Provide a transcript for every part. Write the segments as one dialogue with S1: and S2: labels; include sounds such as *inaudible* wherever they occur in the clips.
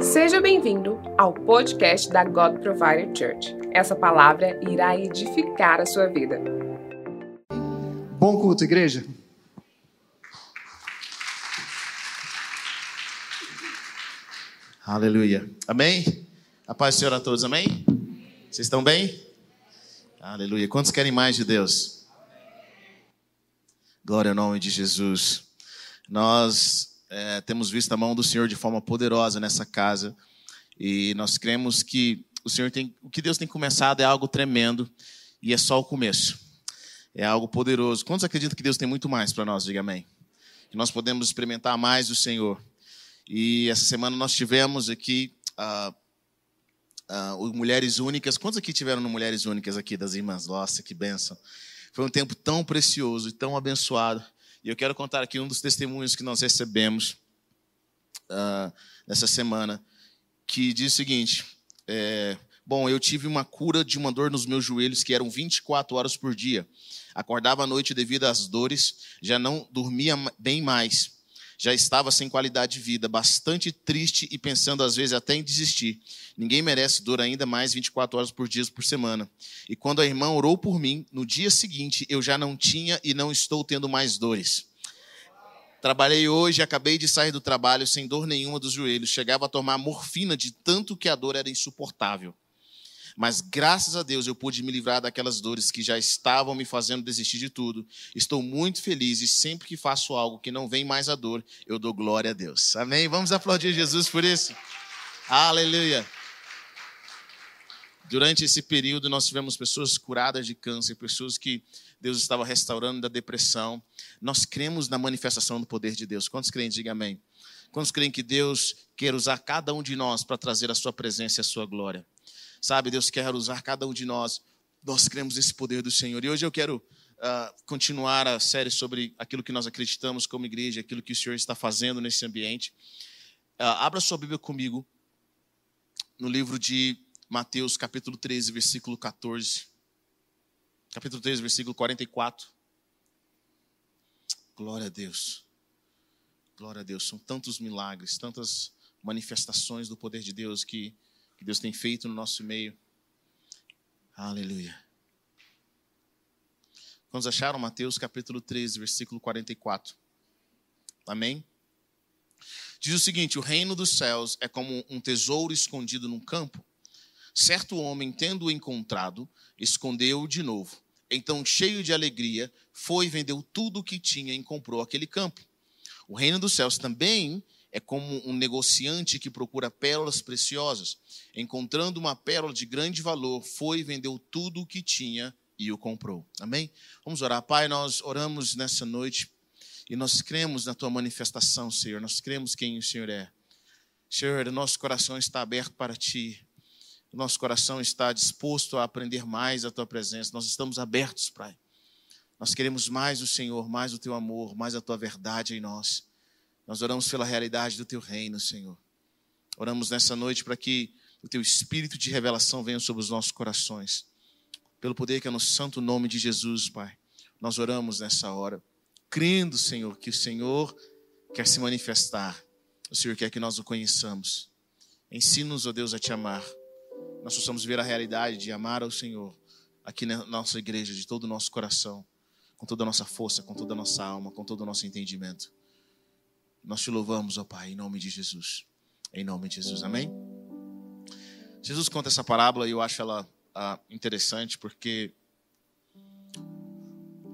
S1: Seja bem-vindo ao podcast da God Provider Church. Essa palavra irá edificar a sua vida.
S2: Bom culto, igreja.
S3: Aleluia. Amém? A paz do Senhor a todos, amém? Vocês estão bem? Aleluia. Quantos querem mais de Deus? Glória ao nome de Jesus. Nós é, temos visto a mão do Senhor de forma poderosa nessa casa e nós cremos que o Senhor tem, o que Deus tem começado é algo tremendo e é só o começo. É algo poderoso. Quantos acreditam que Deus tem muito mais para nós? Diga amém. Que nós podemos experimentar mais do Senhor. E essa semana nós tivemos aqui uh, uh, Mulheres Únicas. Quantos aqui tiveram no Mulheres Únicas aqui das irmãs? Nossa, que bênção. Foi um tempo tão precioso e tão abençoado. E eu quero contar aqui um dos testemunhos que nós recebemos uh, nessa semana, que diz o seguinte: é, Bom, eu tive uma cura de uma dor nos meus joelhos que eram 24 horas por dia. Acordava à noite devido às dores, já não dormia bem mais já estava sem qualidade de vida, bastante triste e pensando às vezes até em desistir. Ninguém merece dor ainda mais 24 horas por dia por semana. E quando a irmã orou por mim, no dia seguinte eu já não tinha e não estou tendo mais dores. Trabalhei hoje, acabei de sair do trabalho sem dor nenhuma dos joelhos. Chegava a tomar morfina de tanto que a dor era insuportável. Mas graças a Deus eu pude me livrar daquelas dores que já estavam me fazendo desistir de tudo. Estou muito feliz e sempre que faço algo que não vem mais a dor, eu dou glória a Deus. Amém? Vamos aplaudir Jesus por isso. Aleluia. Durante esse período, nós tivemos pessoas curadas de câncer, pessoas que Deus estava restaurando da depressão. Nós cremos na manifestação do poder de Deus. Quantos creem? Diga amém. Quantos creem que Deus quer usar cada um de nós para trazer a sua presença e a sua glória? Sabe, Deus quer usar cada um de nós. Nós cremos nesse poder do Senhor. E hoje eu quero uh, continuar a série sobre aquilo que nós acreditamos como igreja, aquilo que o Senhor está fazendo nesse ambiente. Uh, abra sua Bíblia comigo no livro de Mateus, capítulo 13, versículo 14. Capítulo 13, versículo 44. Glória a Deus. Glória a Deus. São tantos milagres, tantas manifestações do poder de Deus que que Deus tem feito no nosso meio. Aleluia. Quantos acharam Mateus capítulo 13, versículo 44? Amém? Diz o seguinte: O reino dos céus é como um tesouro escondido num campo. Certo homem, tendo-o encontrado, escondeu-o de novo. Então, cheio de alegria, foi e vendeu tudo o que tinha e comprou aquele campo. O reino dos céus também é como um negociante que procura pérolas preciosas. Encontrando uma pérola de grande valor, foi e vendeu tudo o que tinha e o comprou. Amém? Vamos orar. Pai, nós oramos nessa noite e nós cremos na tua manifestação, Senhor. Nós cremos quem o Senhor é. Senhor, nosso coração está aberto para ti. Nosso coração está disposto a aprender mais a tua presença. Nós estamos abertos, Pai. Nós queremos mais o Senhor, mais o teu amor, mais a tua verdade em nós. Nós oramos pela realidade do teu reino, Senhor. Oramos nessa noite para que o teu espírito de revelação venha sobre os nossos corações. Pelo poder que é no santo nome de Jesus, Pai. Nós oramos nessa hora, crendo, Senhor, que o Senhor quer se manifestar. O Senhor quer que nós o conheçamos. Ensina-nos, ó Deus, a te amar. Nós possamos ver a realidade de amar ao Senhor aqui na nossa igreja, de todo o nosso coração, com toda a nossa força, com toda a nossa alma, com todo o nosso entendimento. Nós te louvamos, ó Pai, em nome de Jesus. Em nome de Jesus, amém? Jesus conta essa parábola e eu acho ela ah, interessante porque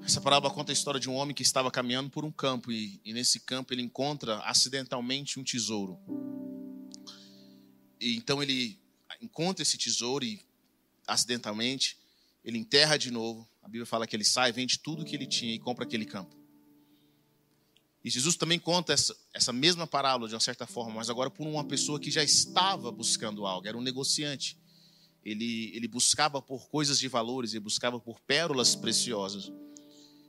S3: essa parábola conta a história de um homem que estava caminhando por um campo e, e nesse campo ele encontra acidentalmente um tesouro. E então ele encontra esse tesouro e acidentalmente ele enterra de novo. A Bíblia fala que ele sai, vende tudo que ele tinha e compra aquele campo. E Jesus também conta essa, essa mesma parábola de uma certa forma, mas agora por uma pessoa que já estava buscando algo, era um negociante. Ele, ele buscava por coisas de valores, ele buscava por pérolas preciosas.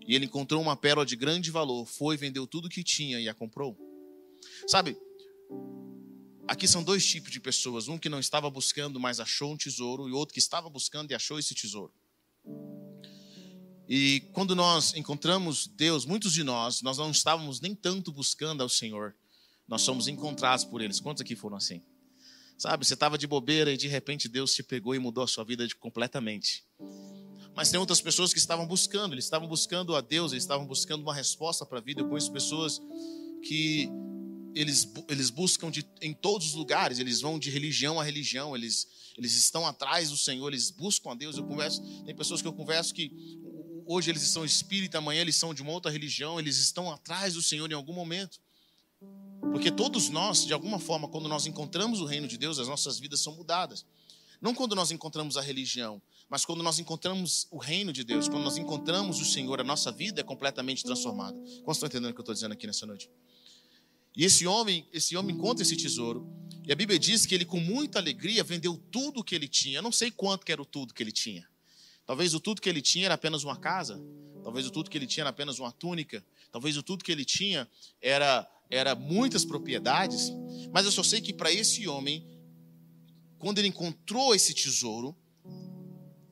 S3: E ele encontrou uma pérola de grande valor, foi, vendeu tudo que tinha e a comprou. Sabe, aqui são dois tipos de pessoas: um que não estava buscando, mas achou um tesouro, e outro que estava buscando e achou esse tesouro. E quando nós encontramos Deus, muitos de nós, nós não estávamos nem tanto buscando ao Senhor, nós somos encontrados por eles. Quantos aqui foram assim? Sabe, você estava de bobeira e de repente Deus te pegou e mudou a sua vida completamente. Mas tem outras pessoas que estavam buscando, eles estavam buscando a Deus, eles estavam buscando uma resposta para a vida. Eu conheço pessoas que eles, eles buscam de, em todos os lugares, eles vão de religião a religião, eles, eles estão atrás do Senhor, eles buscam a Deus. Eu converso, tem pessoas que eu converso que hoje eles são espírita, amanhã eles são de uma outra religião, eles estão atrás do Senhor em algum momento. Porque todos nós, de alguma forma, quando nós encontramos o reino de Deus, as nossas vidas são mudadas. Não quando nós encontramos a religião, mas quando nós encontramos o reino de Deus, quando nós encontramos o Senhor, a nossa vida é completamente transformada. Como estão entendendo o que eu estou dizendo aqui nessa noite? E esse homem, esse homem encontra esse tesouro, e a Bíblia diz que ele com muita alegria vendeu tudo o que ele tinha. Eu não sei quanto que era o tudo que ele tinha. Talvez o tudo que ele tinha era apenas uma casa, talvez o tudo que ele tinha era apenas uma túnica, talvez o tudo que ele tinha era era muitas propriedades, mas eu só sei que para esse homem, quando ele encontrou esse tesouro,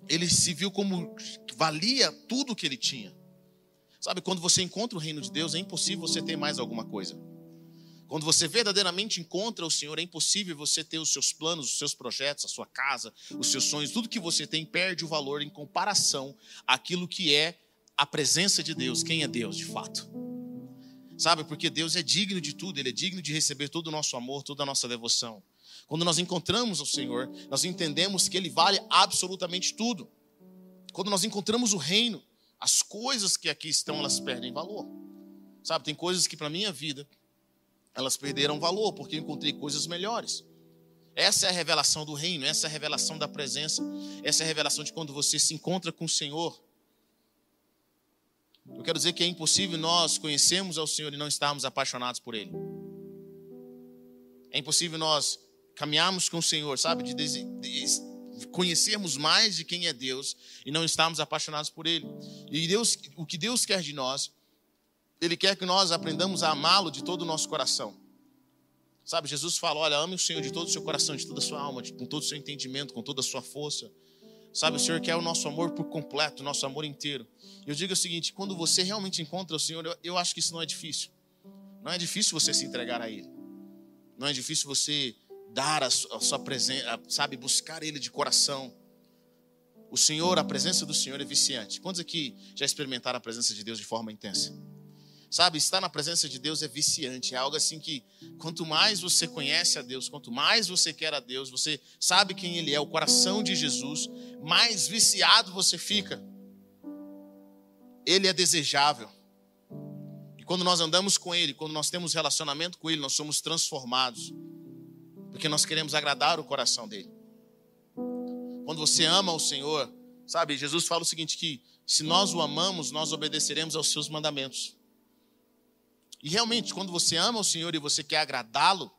S3: ele se viu como valia tudo que ele tinha. Sabe, quando você encontra o reino de Deus, é impossível você ter mais alguma coisa. Quando você verdadeiramente encontra o Senhor, é impossível você ter os seus planos, os seus projetos, a sua casa, os seus sonhos, tudo que você tem perde o valor em comparação àquilo que é a presença de Deus, quem é Deus de fato. Sabe, porque Deus é digno de tudo, Ele é digno de receber todo o nosso amor, toda a nossa devoção. Quando nós encontramos o Senhor, nós entendemos que Ele vale absolutamente tudo. Quando nós encontramos o reino, as coisas que aqui estão, elas perdem valor. Sabe, tem coisas que para minha vida, elas perderam valor, porque eu encontrei coisas melhores. Essa é a revelação do reino, essa é a revelação da presença, essa é a revelação de quando você se encontra com o Senhor. Eu quero dizer que é impossível nós conhecermos ao Senhor e não estarmos apaixonados por Ele. É impossível nós caminharmos com o Senhor, sabe? De, de, de conhecermos mais de quem é Deus e não estarmos apaixonados por Ele. E Deus, o que Deus quer de nós, Ele quer que nós aprendamos a amá-lo de todo o nosso coração. Sabe, Jesus fala: olha, ame o Senhor de todo o seu coração, de toda a sua alma, com todo o seu entendimento, com toda a sua força. Sabe, o Senhor quer o nosso amor por completo, o nosso amor inteiro. Eu digo o seguinte: quando você realmente encontra o Senhor, eu, eu acho que isso não é difícil. Não é difícil você se entregar a Ele. Não é difícil você dar a sua, a sua presença, sabe, buscar Ele de coração. O Senhor, a presença do Senhor é viciante. Quantos aqui já experimentaram a presença de Deus de forma intensa? Sabe, estar na presença de Deus é viciante, é algo assim que quanto mais você conhece a Deus, quanto mais você quer a Deus, você sabe quem Ele é, o coração de Jesus, mais viciado você fica. Ele é desejável. E quando nós andamos com Ele, quando nós temos relacionamento com Ele, nós somos transformados porque nós queremos agradar o coração dele. Quando você ama o Senhor, sabe, Jesus fala o seguinte: que se nós o amamos, nós obedeceremos aos seus mandamentos. E realmente, quando você ama o Senhor e você quer agradá-lo,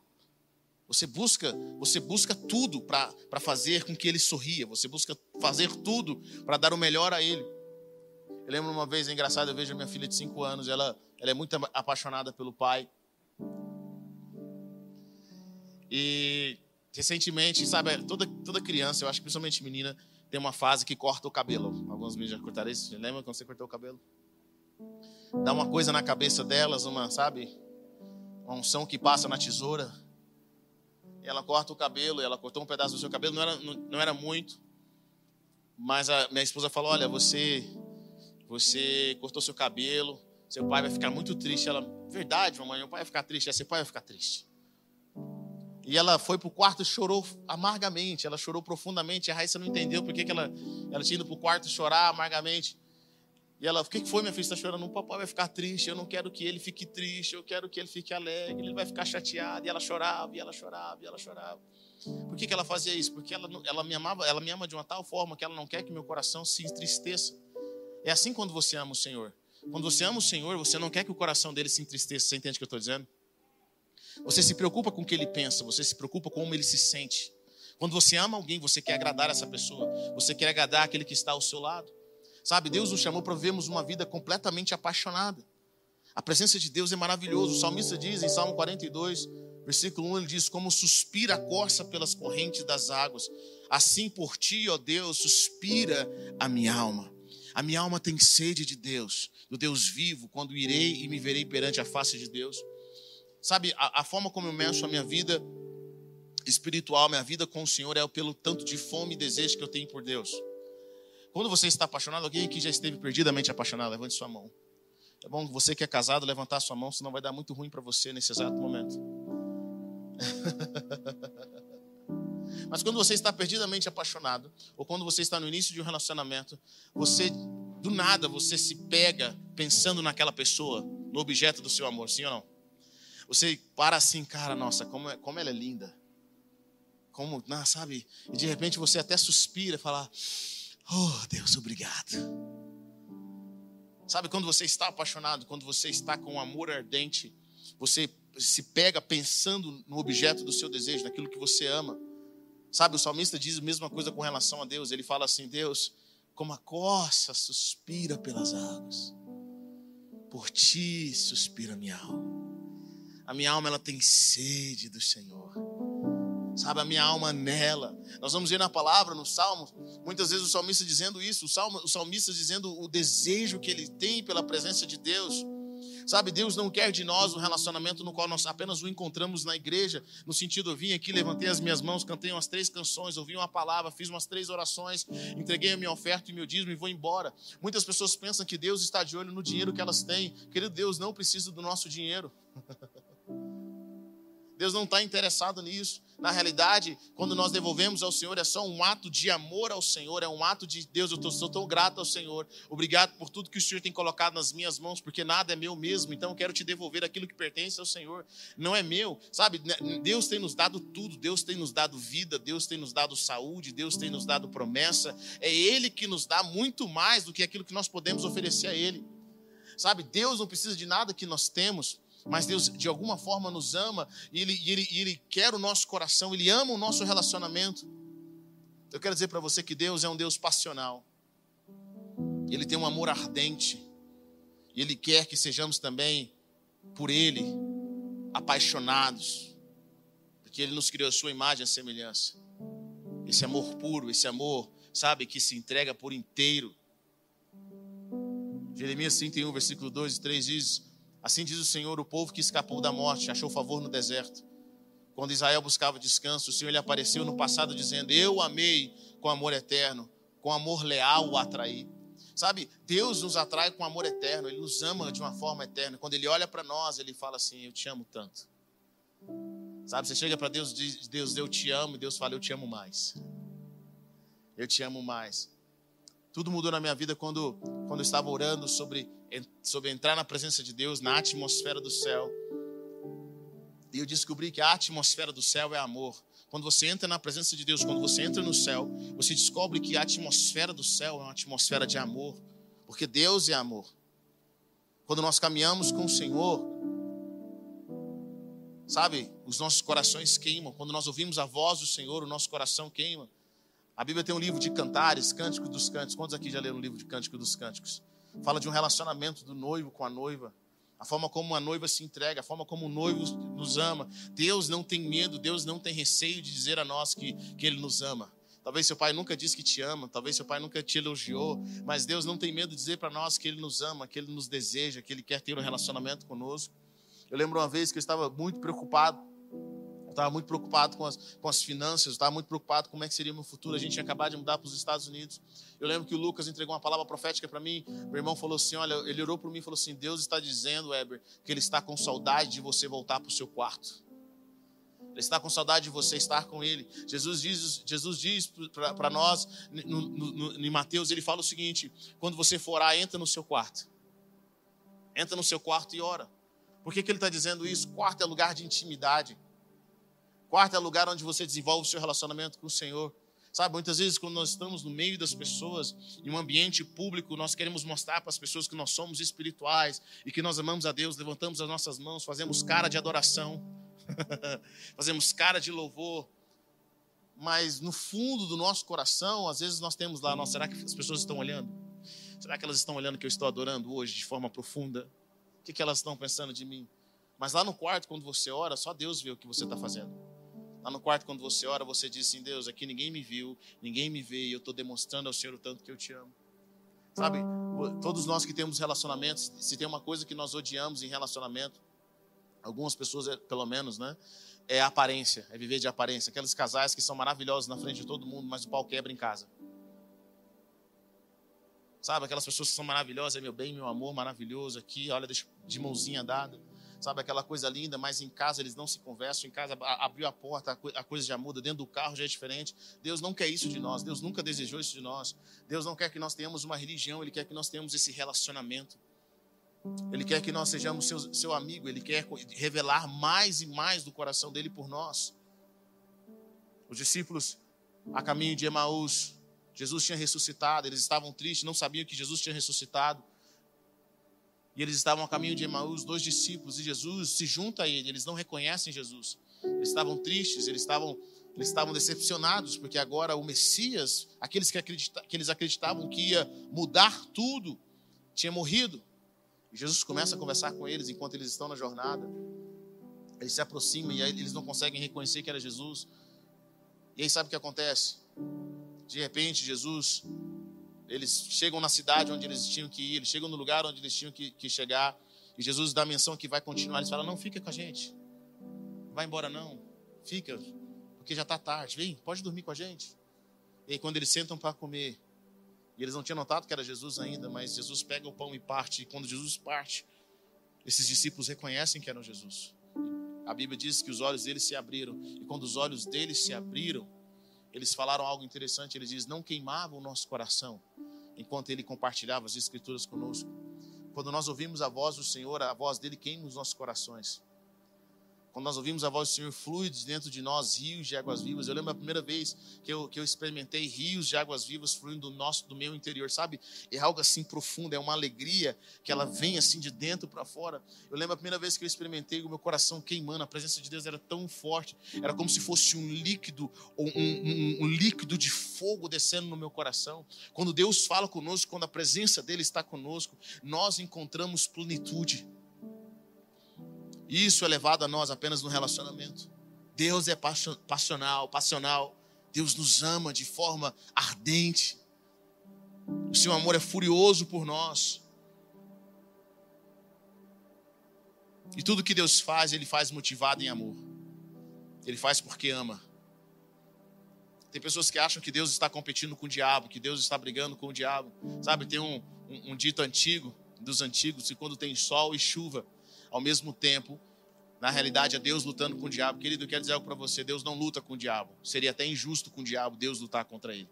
S3: você busca, você busca tudo para fazer com que ele sorria, você busca fazer tudo para dar o melhor a ele. Eu lembro uma vez, é engraçado, eu vejo a minha filha de 5 anos, ela, ela é muito apaixonada pelo pai. E recentemente, sabe, toda, toda criança, eu acho que principalmente menina, tem uma fase que corta o cabelo. Alguns meninos já cortaram isso. Lembra quando você cortou o cabelo? Dá uma coisa na cabeça delas, uma, sabe? Uma unção que passa na tesoura. Ela corta o cabelo, ela cortou um pedaço do seu cabelo, não era, não, não era muito. Mas a minha esposa falou: Olha, você, você cortou seu cabelo, seu pai vai ficar muito triste. Ela, verdade, mamãe, meu pai vai ficar triste. É, seu pai vai ficar triste. E ela foi para o quarto e chorou amargamente. Ela chorou profundamente. A Raíssa não entendeu por que, que ela, ela tinha ido para o quarto chorar amargamente. E ela, o que foi, minha filha? está chorando? O papai vai ficar triste. Eu não quero que ele fique triste. Eu quero que ele fique alegre. Ele vai ficar chateado. E ela chorava, e ela chorava, e ela chorava. Por que, que ela fazia isso? Porque ela, ela me amava, ela me ama de uma tal forma que ela não quer que meu coração se entristeça. É assim quando você ama o Senhor. Quando você ama o Senhor, você não quer que o coração dele se entristeça. Você entende o que eu estou dizendo? Você se preocupa com o que ele pensa, você se preocupa com como ele se sente. Quando você ama alguém, você quer agradar essa pessoa, você quer agradar aquele que está ao seu lado. Sabe, Deus nos chamou para vivermos uma vida completamente apaixonada. A presença de Deus é maravilhoso. O salmista diz em Salmo 42, versículo 1, ele diz: Como suspira a corça pelas correntes das águas, assim por ti, ó Deus, suspira a minha alma. A minha alma tem sede de Deus, do Deus vivo, quando irei e me verei perante a face de Deus. Sabe, a, a forma como eu meço a minha vida espiritual, minha vida com o Senhor é pelo tanto de fome e desejo que eu tenho por Deus. Quando você está apaixonado, alguém aqui já esteve perdidamente apaixonado, levante sua mão. É bom você que é casado levantar sua mão, senão vai dar muito ruim para você nesse exato momento. *laughs* Mas quando você está perdidamente apaixonado, ou quando você está no início de um relacionamento, você, do nada, você se pega pensando naquela pessoa, no objeto do seu amor, sim ou não? Você para assim, cara, nossa, como, é, como ela é linda. Como, não, sabe? E de repente você até suspira fala, oh Deus, obrigado. Sabe, quando você está apaixonado, quando você está com um amor ardente, você se pega pensando no objeto do seu desejo, naquilo que você ama. Sabe, o salmista diz a mesma coisa com relação a Deus. Ele fala assim: Deus, como a coça suspira pelas águas, por ti suspira a minha alma. A minha alma ela tem sede do Senhor. Sabe, a minha alma nela. Nós vamos ver na palavra, no Salmo, muitas vezes o salmista dizendo isso, o, salmo, o salmista dizendo o desejo que ele tem pela presença de Deus. Sabe, Deus não quer de nós um relacionamento no qual nós apenas o encontramos na igreja, no sentido, eu vim aqui, levantei as minhas mãos, cantei umas três canções, ouvi uma palavra, fiz umas três orações, entreguei a minha oferta e meu dízimo e vou embora. Muitas pessoas pensam que Deus está de olho no dinheiro que elas têm. Querido Deus, não precisa do nosso dinheiro. *laughs* Deus não está interessado nisso. Na realidade, quando nós devolvemos ao Senhor, é só um ato de amor ao Senhor, é um ato de Deus. Eu sou tão grato ao Senhor. Obrigado por tudo que o Senhor tem colocado nas minhas mãos, porque nada é meu mesmo. Então eu quero te devolver aquilo que pertence ao Senhor. Não é meu, sabe? Né, Deus tem nos dado tudo. Deus tem nos dado vida, Deus tem nos dado saúde, Deus tem nos dado promessa. É Ele que nos dá muito mais do que aquilo que nós podemos oferecer a Ele. Sabe? Deus não precisa de nada que nós temos mas Deus de alguma forma nos ama e ele, e ele, e ele quer o nosso coração, Ele ama o nosso relacionamento. Eu quero dizer para você que Deus é um Deus passional, Ele tem um amor ardente, e Ele quer que sejamos também, por Ele, apaixonados, porque Ele nos criou a Sua imagem e semelhança. Esse amor puro, esse amor, sabe, que se entrega por inteiro. Jeremias 31, versículo 2 e 3 diz: Assim diz o Senhor: o povo que escapou da morte achou favor no deserto. Quando Israel buscava descanso, o Senhor lhe apareceu no passado dizendo: Eu amei com amor eterno, com amor leal o atraí. Sabe, Deus nos atrai com amor eterno, Ele nos ama de uma forma eterna. Quando Ele olha para nós, Ele fala assim: Eu te amo tanto. Sabe, você chega para Deus e diz: Deus, eu te amo, e Deus fala: Eu te amo mais. Eu te amo mais. Tudo mudou na minha vida quando, quando eu estava orando sobre, sobre entrar na presença de Deus, na atmosfera do céu. E eu descobri que a atmosfera do céu é amor. Quando você entra na presença de Deus, quando você entra no céu, você descobre que a atmosfera do céu é uma atmosfera de amor, porque Deus é amor. Quando nós caminhamos com o Senhor, sabe, os nossos corações queimam. Quando nós ouvimos a voz do Senhor, o nosso coração queima. A Bíblia tem um livro de cantares, Cânticos dos Cânticos. Quantos aqui já leram o livro de Cânticos dos Cânticos? Fala de um relacionamento do noivo com a noiva. A forma como a noiva se entrega, a forma como o noivo nos ama. Deus não tem medo, Deus não tem receio de dizer a nós que, que Ele nos ama. Talvez seu pai nunca disse que te ama, talvez seu pai nunca te elogiou, mas Deus não tem medo de dizer para nós que Ele nos ama, que Ele nos deseja, que Ele quer ter um relacionamento conosco. Eu lembro uma vez que eu estava muito preocupado eu estava muito preocupado com as, com as finanças, eu estava muito preocupado com como é que seria o meu futuro. A gente tinha acabado de mudar para os Estados Unidos. Eu lembro que o Lucas entregou uma palavra profética para mim. Meu irmão falou assim: Olha, ele orou por mim e falou assim: Deus está dizendo, Weber, que Ele está com saudade de você voltar para o seu quarto. Ele está com saudade de você estar com Ele. Jesus diz, Jesus diz para nós, no, no, no, em Mateus, ele fala o seguinte: quando você for orar, entra no seu quarto. Entra no seu quarto e ora. Por que, que ele está dizendo isso? Quarto é lugar de intimidade. Quarto é lugar onde você desenvolve o seu relacionamento com o Senhor. Sabe, muitas vezes quando nós estamos no meio das pessoas, em um ambiente público, nós queremos mostrar para as pessoas que nós somos espirituais e que nós amamos a Deus, levantamos as nossas mãos, fazemos cara de adoração, *laughs* fazemos cara de louvor. Mas no fundo do nosso coração, às vezes nós temos lá, nossa, será que as pessoas estão olhando? Será que elas estão olhando que eu estou adorando hoje de forma profunda? O que, que elas estão pensando de mim? Mas lá no quarto, quando você ora, só Deus vê o que você está fazendo. Lá no quarto, quando você ora, você diz assim: Deus, aqui ninguém me viu, ninguém me vê, e eu estou demonstrando ao Senhor o tanto que eu te amo. Sabe, todos nós que temos relacionamentos, se tem uma coisa que nós odiamos em relacionamento, Algumas pessoas, é, pelo menos, né? É aparência, é viver de aparência. Aqueles casais que são maravilhosos na frente de todo mundo, mas o pau quebra em casa. Sabe, aquelas pessoas que são maravilhosas, é meu bem, meu amor, maravilhoso aqui, olha, de mãozinha dada. Sabe, aquela coisa linda, mas em casa eles não se conversam, em casa abriu a porta, a coisa já muda, dentro do carro já é diferente. Deus não quer isso de nós, Deus nunca desejou isso de nós. Deus não quer que nós tenhamos uma religião, Ele quer que nós tenhamos esse relacionamento. Ele quer que nós sejamos seu, seu amigo, Ele quer revelar mais e mais do coração dele por nós. Os discípulos, a caminho de Emaús, Jesus tinha ressuscitado, eles estavam tristes, não sabiam que Jesus tinha ressuscitado. E eles estavam a caminho de Emaús, dois discípulos, e Jesus se junta a ele, eles não reconhecem Jesus. Eles estavam tristes, eles estavam, eles estavam decepcionados, porque agora o Messias, aqueles que, acredita, que eles acreditavam que ia mudar tudo, tinha morrido. E Jesus começa a conversar com eles enquanto eles estão na jornada. Eles se aproximam e aí eles não conseguem reconhecer que era Jesus. E aí sabe o que acontece? De repente, Jesus, eles chegam na cidade onde eles tinham que ir, eles chegam no lugar onde eles tinham que, que chegar, e Jesus dá a menção que vai continuar. Eles falam: Não, fica com a gente, não vai embora não, fica, porque já está tarde, vem, pode dormir com a gente. E aí, quando eles sentam para comer, e eles não tinham notado que era Jesus ainda, mas Jesus pega o pão e parte, e quando Jesus parte, esses discípulos reconhecem que eram Jesus. A Bíblia diz que os olhos deles se abriram, e quando os olhos deles se abriram, eles falaram algo interessante. Eles dizem: Não queimava o nosso coração enquanto ele compartilhava as Escrituras conosco. Quando nós ouvimos a voz do Senhor, a voz dele queima os nossos corações. Quando nós ouvimos a voz do Senhor, flui dentro de nós rios de águas vivas. Eu lembro a primeira vez que eu, que eu experimentei rios de águas vivas fluindo do nosso, do meu interior, sabe? É algo assim profundo, é uma alegria que ela vem assim de dentro para fora. Eu lembro a primeira vez que eu experimentei o meu coração queimando, a presença de Deus era tão forte, era como se fosse um líquido, um, um, um líquido de fogo descendo no meu coração. Quando Deus fala conosco, quando a presença dele está conosco, nós encontramos plenitude. Isso é levado a nós apenas no relacionamento. Deus é passional, passional. Deus nos ama de forma ardente. O seu amor é furioso por nós. E tudo que Deus faz, Ele faz motivado em amor. Ele faz porque ama. Tem pessoas que acham que Deus está competindo com o diabo, que Deus está brigando com o diabo. Sabe, tem um, um, um dito antigo, dos antigos, que quando tem sol e chuva, ao mesmo tempo, na realidade é Deus lutando com o diabo. Querido, eu quero dizer algo para você: Deus não luta com o diabo. Seria até injusto com o diabo Deus lutar contra ele.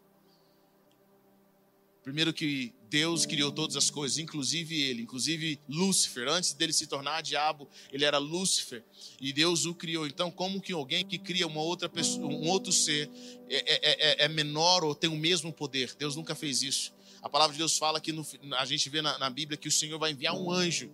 S3: Primeiro que Deus criou todas as coisas, inclusive ele, inclusive Lúcifer. Antes dele se tornar diabo, ele era Lúcifer e Deus o criou. Então, como que alguém que cria uma outra pessoa, um outro ser é, é, é, é menor ou tem o mesmo poder? Deus nunca fez isso. A palavra de Deus fala que no, a gente vê na, na Bíblia que o Senhor vai enviar um anjo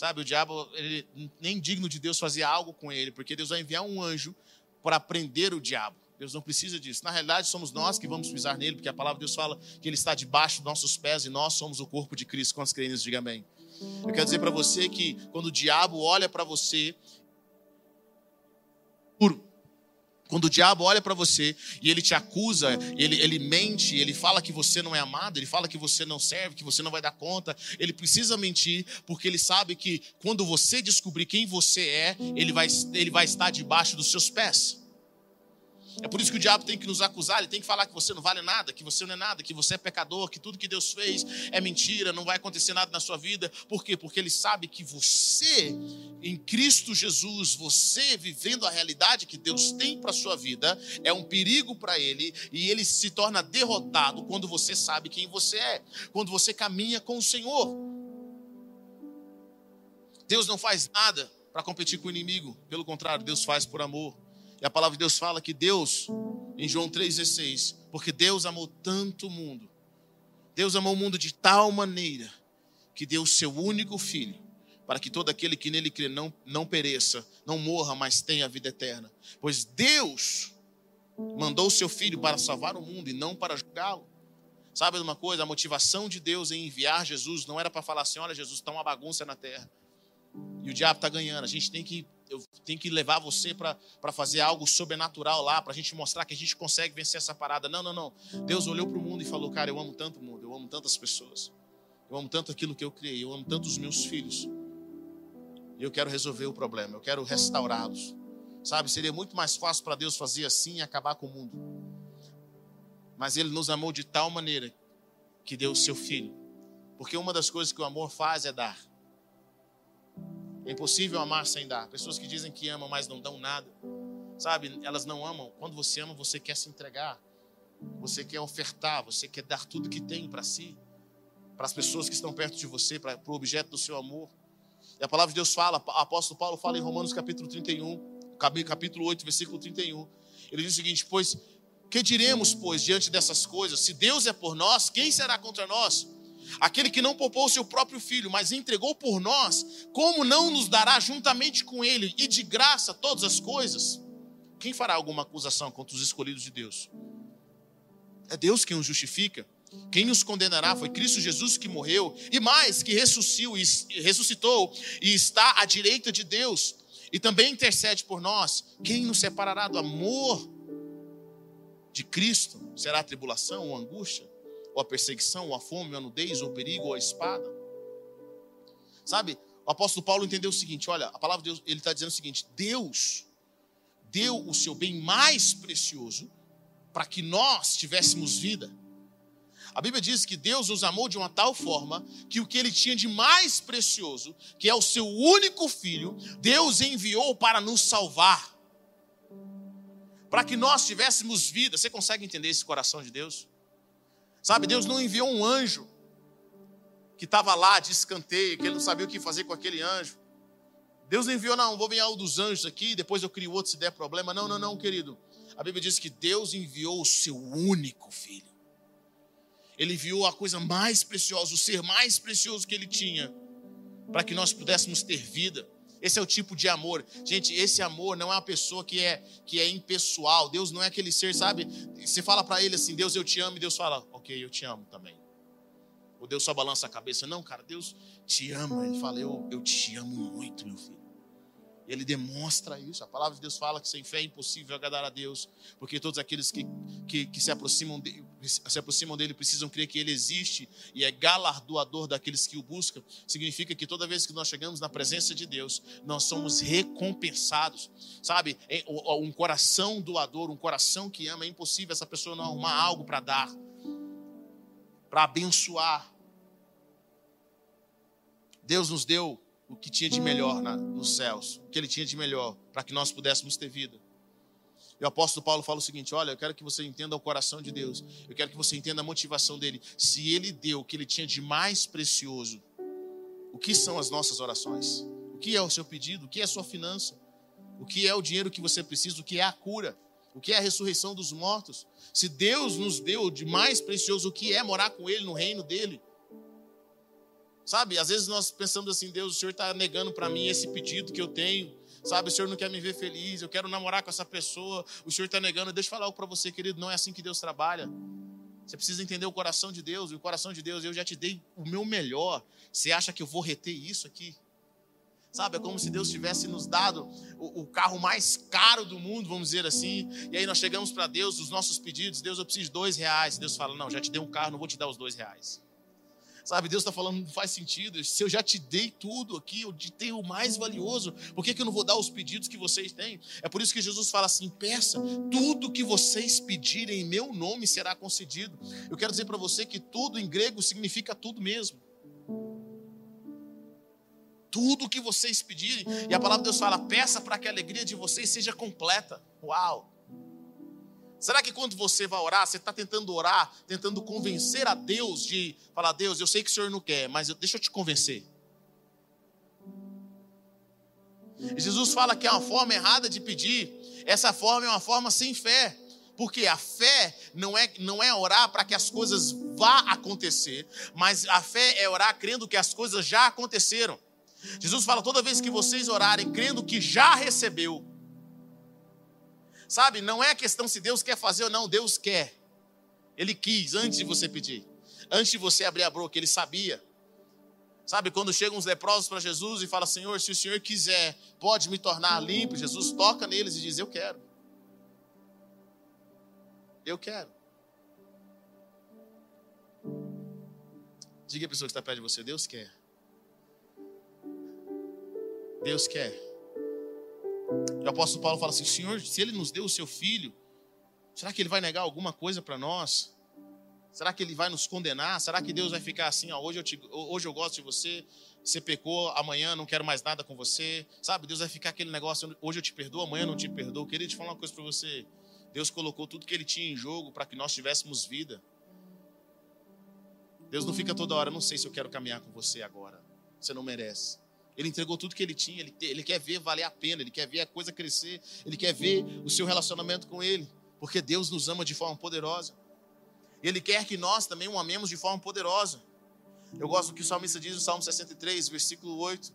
S3: Sabe, o diabo, ele nem digno de Deus fazer algo com ele, porque Deus vai enviar um anjo para prender o diabo. Deus não precisa disso. Na realidade, somos nós que vamos pisar nele, porque a palavra de Deus fala que ele está debaixo dos nossos pés e nós somos o corpo de Cristo. Com as crentes, diga amém. Eu quero dizer para você que quando o diabo olha para você, puro, quando o diabo olha para você e ele te acusa, ele, ele mente, ele fala que você não é amado, ele fala que você não serve, que você não vai dar conta, ele precisa mentir, porque ele sabe que quando você descobrir quem você é, ele vai, ele vai estar debaixo dos seus pés. É por isso que o diabo tem que nos acusar, ele tem que falar que você não vale nada, que você não é nada, que você é pecador, que tudo que Deus fez é mentira, não vai acontecer nada na sua vida. Por quê? Porque ele sabe que você, em Cristo Jesus, você vivendo a realidade que Deus tem para a sua vida, é um perigo para ele e ele se torna derrotado quando você sabe quem você é, quando você caminha com o Senhor. Deus não faz nada para competir com o inimigo, pelo contrário, Deus faz por amor. E a palavra de Deus fala que Deus, em João 3,16, porque Deus amou tanto o mundo, Deus amou o mundo de tal maneira que deu o seu único filho, para que todo aquele que nele crê não, não pereça, não morra, mas tenha a vida eterna. Pois Deus mandou o seu filho para salvar o mundo e não para julgá-lo. Sabe uma coisa? A motivação de Deus em enviar Jesus não era para falar assim: olha, Jesus está uma bagunça na terra. E o diabo está ganhando. A gente tem que eu tenho que levar você para fazer algo sobrenatural lá, para a gente mostrar que a gente consegue vencer essa parada. Não, não, não. Deus olhou para o mundo e falou: Cara, eu amo tanto o mundo, eu amo tantas pessoas, eu amo tanto aquilo que eu criei, eu amo tanto os meus filhos. E eu quero resolver o problema, eu quero restaurá-los. Sabe, seria muito mais fácil para Deus fazer assim e acabar com o mundo. Mas Ele nos amou de tal maneira que deu o seu filho. Porque uma das coisas que o amor faz é dar. É impossível amar sem dar. Pessoas que dizem que amam, mas não dão nada. Sabe, elas não amam. Quando você ama, você quer se entregar. Você quer ofertar, você quer dar tudo que tem para si, para as pessoas que estão perto de você, para, o objeto do seu amor. E a palavra de Deus fala, o apóstolo Paulo fala em Romanos capítulo 31, capítulo 8, versículo 31. Ele diz o seguinte: Pois que diremos, pois, diante dessas coisas? Se Deus é por nós, quem será contra nós? Aquele que não poupou seu próprio filho, mas entregou por nós, como não nos dará juntamente com ele e de graça todas as coisas? Quem fará alguma acusação contra os escolhidos de Deus? É Deus quem os justifica. Quem os condenará foi Cristo Jesus que morreu e mais que ressuscitou e, está à direita de Deus e também intercede por nós. Quem nos separará do amor de Cristo? Será tribulação ou angústia? Ou a perseguição, ou a fome, ou a nudez, ou o perigo, ou a espada? Sabe, o apóstolo Paulo entendeu o seguinte: olha, a palavra de Deus, ele está dizendo o seguinte: Deus deu o seu bem mais precioso para que nós tivéssemos vida. A Bíblia diz que Deus nos amou de uma tal forma que o que ele tinha de mais precioso, que é o seu único filho, Deus enviou para nos salvar. Para que nós tivéssemos vida. Você consegue entender esse coração de Deus? Sabe, Deus não enviou um anjo que estava lá de escanteio, que ele não sabia o que fazer com aquele anjo. Deus enviou, não, vou enviar um dos anjos aqui, depois eu crio outro se der problema. Não, não, não, querido. A Bíblia diz que Deus enviou o seu único filho. Ele enviou a coisa mais preciosa, o ser mais precioso que ele tinha, para que nós pudéssemos ter vida. Esse é o tipo de amor. Gente, esse amor não é uma pessoa que é que é impessoal. Deus não é aquele ser, sabe? Você fala para ele assim: "Deus, eu te amo", e Deus fala: "OK, eu te amo também". Ou Deus só balança a cabeça: "Não, cara, Deus te ama". Ele fala: "Eu eu te amo muito, meu filho". Ele demonstra isso. A palavra de Deus fala que sem fé é impossível agradar a Deus, porque todos aqueles que, que, que se, aproximam de, se aproximam dele precisam crer que ele existe e é galardoador daqueles que o buscam. Significa que toda vez que nós chegamos na presença de Deus, nós somos recompensados. Sabe, um coração doador, um coração que ama, é impossível essa pessoa não arrumar algo para dar, para abençoar. Deus nos deu o que tinha de melhor nos céus, o que ele tinha de melhor, para que nós pudéssemos ter vida. E o apóstolo Paulo fala o seguinte: olha, eu quero que você entenda o coração de Deus, eu quero que você entenda a motivação dele. Se ele deu o que ele tinha de mais precioso, o que são as nossas orações? O que é o seu pedido? O que é a sua finança? O que é o dinheiro que você precisa? O que é a cura? O que é a ressurreição dos mortos? Se Deus nos deu de mais precioso, o que é morar com Ele no reino dele? Sabe, às vezes nós pensamos assim, Deus, o Senhor está negando para mim esse pedido que eu tenho. Sabe, o Senhor não quer me ver feliz, eu quero namorar com essa pessoa, o Senhor está negando. Deixa eu falar algo para você, querido, não é assim que Deus trabalha. Você precisa entender o coração de Deus, e o coração de Deus, eu já te dei o meu melhor. Você acha que eu vou reter isso aqui? Sabe, é como se Deus tivesse nos dado o, o carro mais caro do mundo, vamos dizer assim. E aí nós chegamos para Deus, os nossos pedidos, Deus, eu preciso de dois reais. Deus fala, não, já te dei um carro, não vou te dar os dois reais. Sabe, Deus está falando, não faz sentido. Se eu já te dei tudo aqui, eu te dei o mais valioso, por que, que eu não vou dar os pedidos que vocês têm? É por isso que Jesus fala assim: peça, tudo que vocês pedirem em meu nome será concedido. Eu quero dizer para você que tudo em grego significa tudo mesmo. Tudo que vocês pedirem, e a palavra de Deus fala: peça para que a alegria de vocês seja completa. Uau! Será que quando você vai orar, você está tentando orar, tentando convencer a Deus de falar, Deus, eu sei que o Senhor não quer, mas deixa eu te convencer. E Jesus fala que é uma forma errada de pedir. Essa forma é uma forma sem fé. Porque a fé não é, não é orar para que as coisas vá acontecer, mas a fé é orar crendo que as coisas já aconteceram. Jesus fala: toda vez que vocês orarem crendo que já recebeu, Sabe, não é questão se Deus quer fazer ou não, Deus quer. Ele quis antes de você pedir. Antes de você abrir a boca, ele sabia. Sabe, quando chegam os leprosos para Jesus e fala: Senhor, se o Senhor quiser, pode me tornar limpo. Jesus toca neles e diz: Eu quero. Eu quero. Diga a pessoa que está perto de você: Deus quer. Deus quer. O apóstolo Paulo fala assim: Senhor, se ele nos deu o seu filho, será que ele vai negar alguma coisa para nós? Será que ele vai nos condenar? Será que Deus vai ficar assim? Ó, hoje, eu te, hoje eu gosto de você, você pecou, amanhã não quero mais nada com você. Sabe? Deus vai ficar aquele negócio, hoje eu te perdoo, amanhã não te perdoo. Queria te falar uma coisa para você. Deus colocou tudo que ele tinha em jogo para que nós tivéssemos vida. Deus não fica toda hora, não sei se eu quero caminhar com você agora. Você não merece. Ele entregou tudo que ele tinha, ele, ele quer ver valer a pena, ele quer ver a coisa crescer, ele quer ver o seu relacionamento com ele, porque Deus nos ama de forma poderosa. Ele quer que nós também o amemos de forma poderosa. Eu gosto do que o salmista diz no Salmo 63, versículo 8.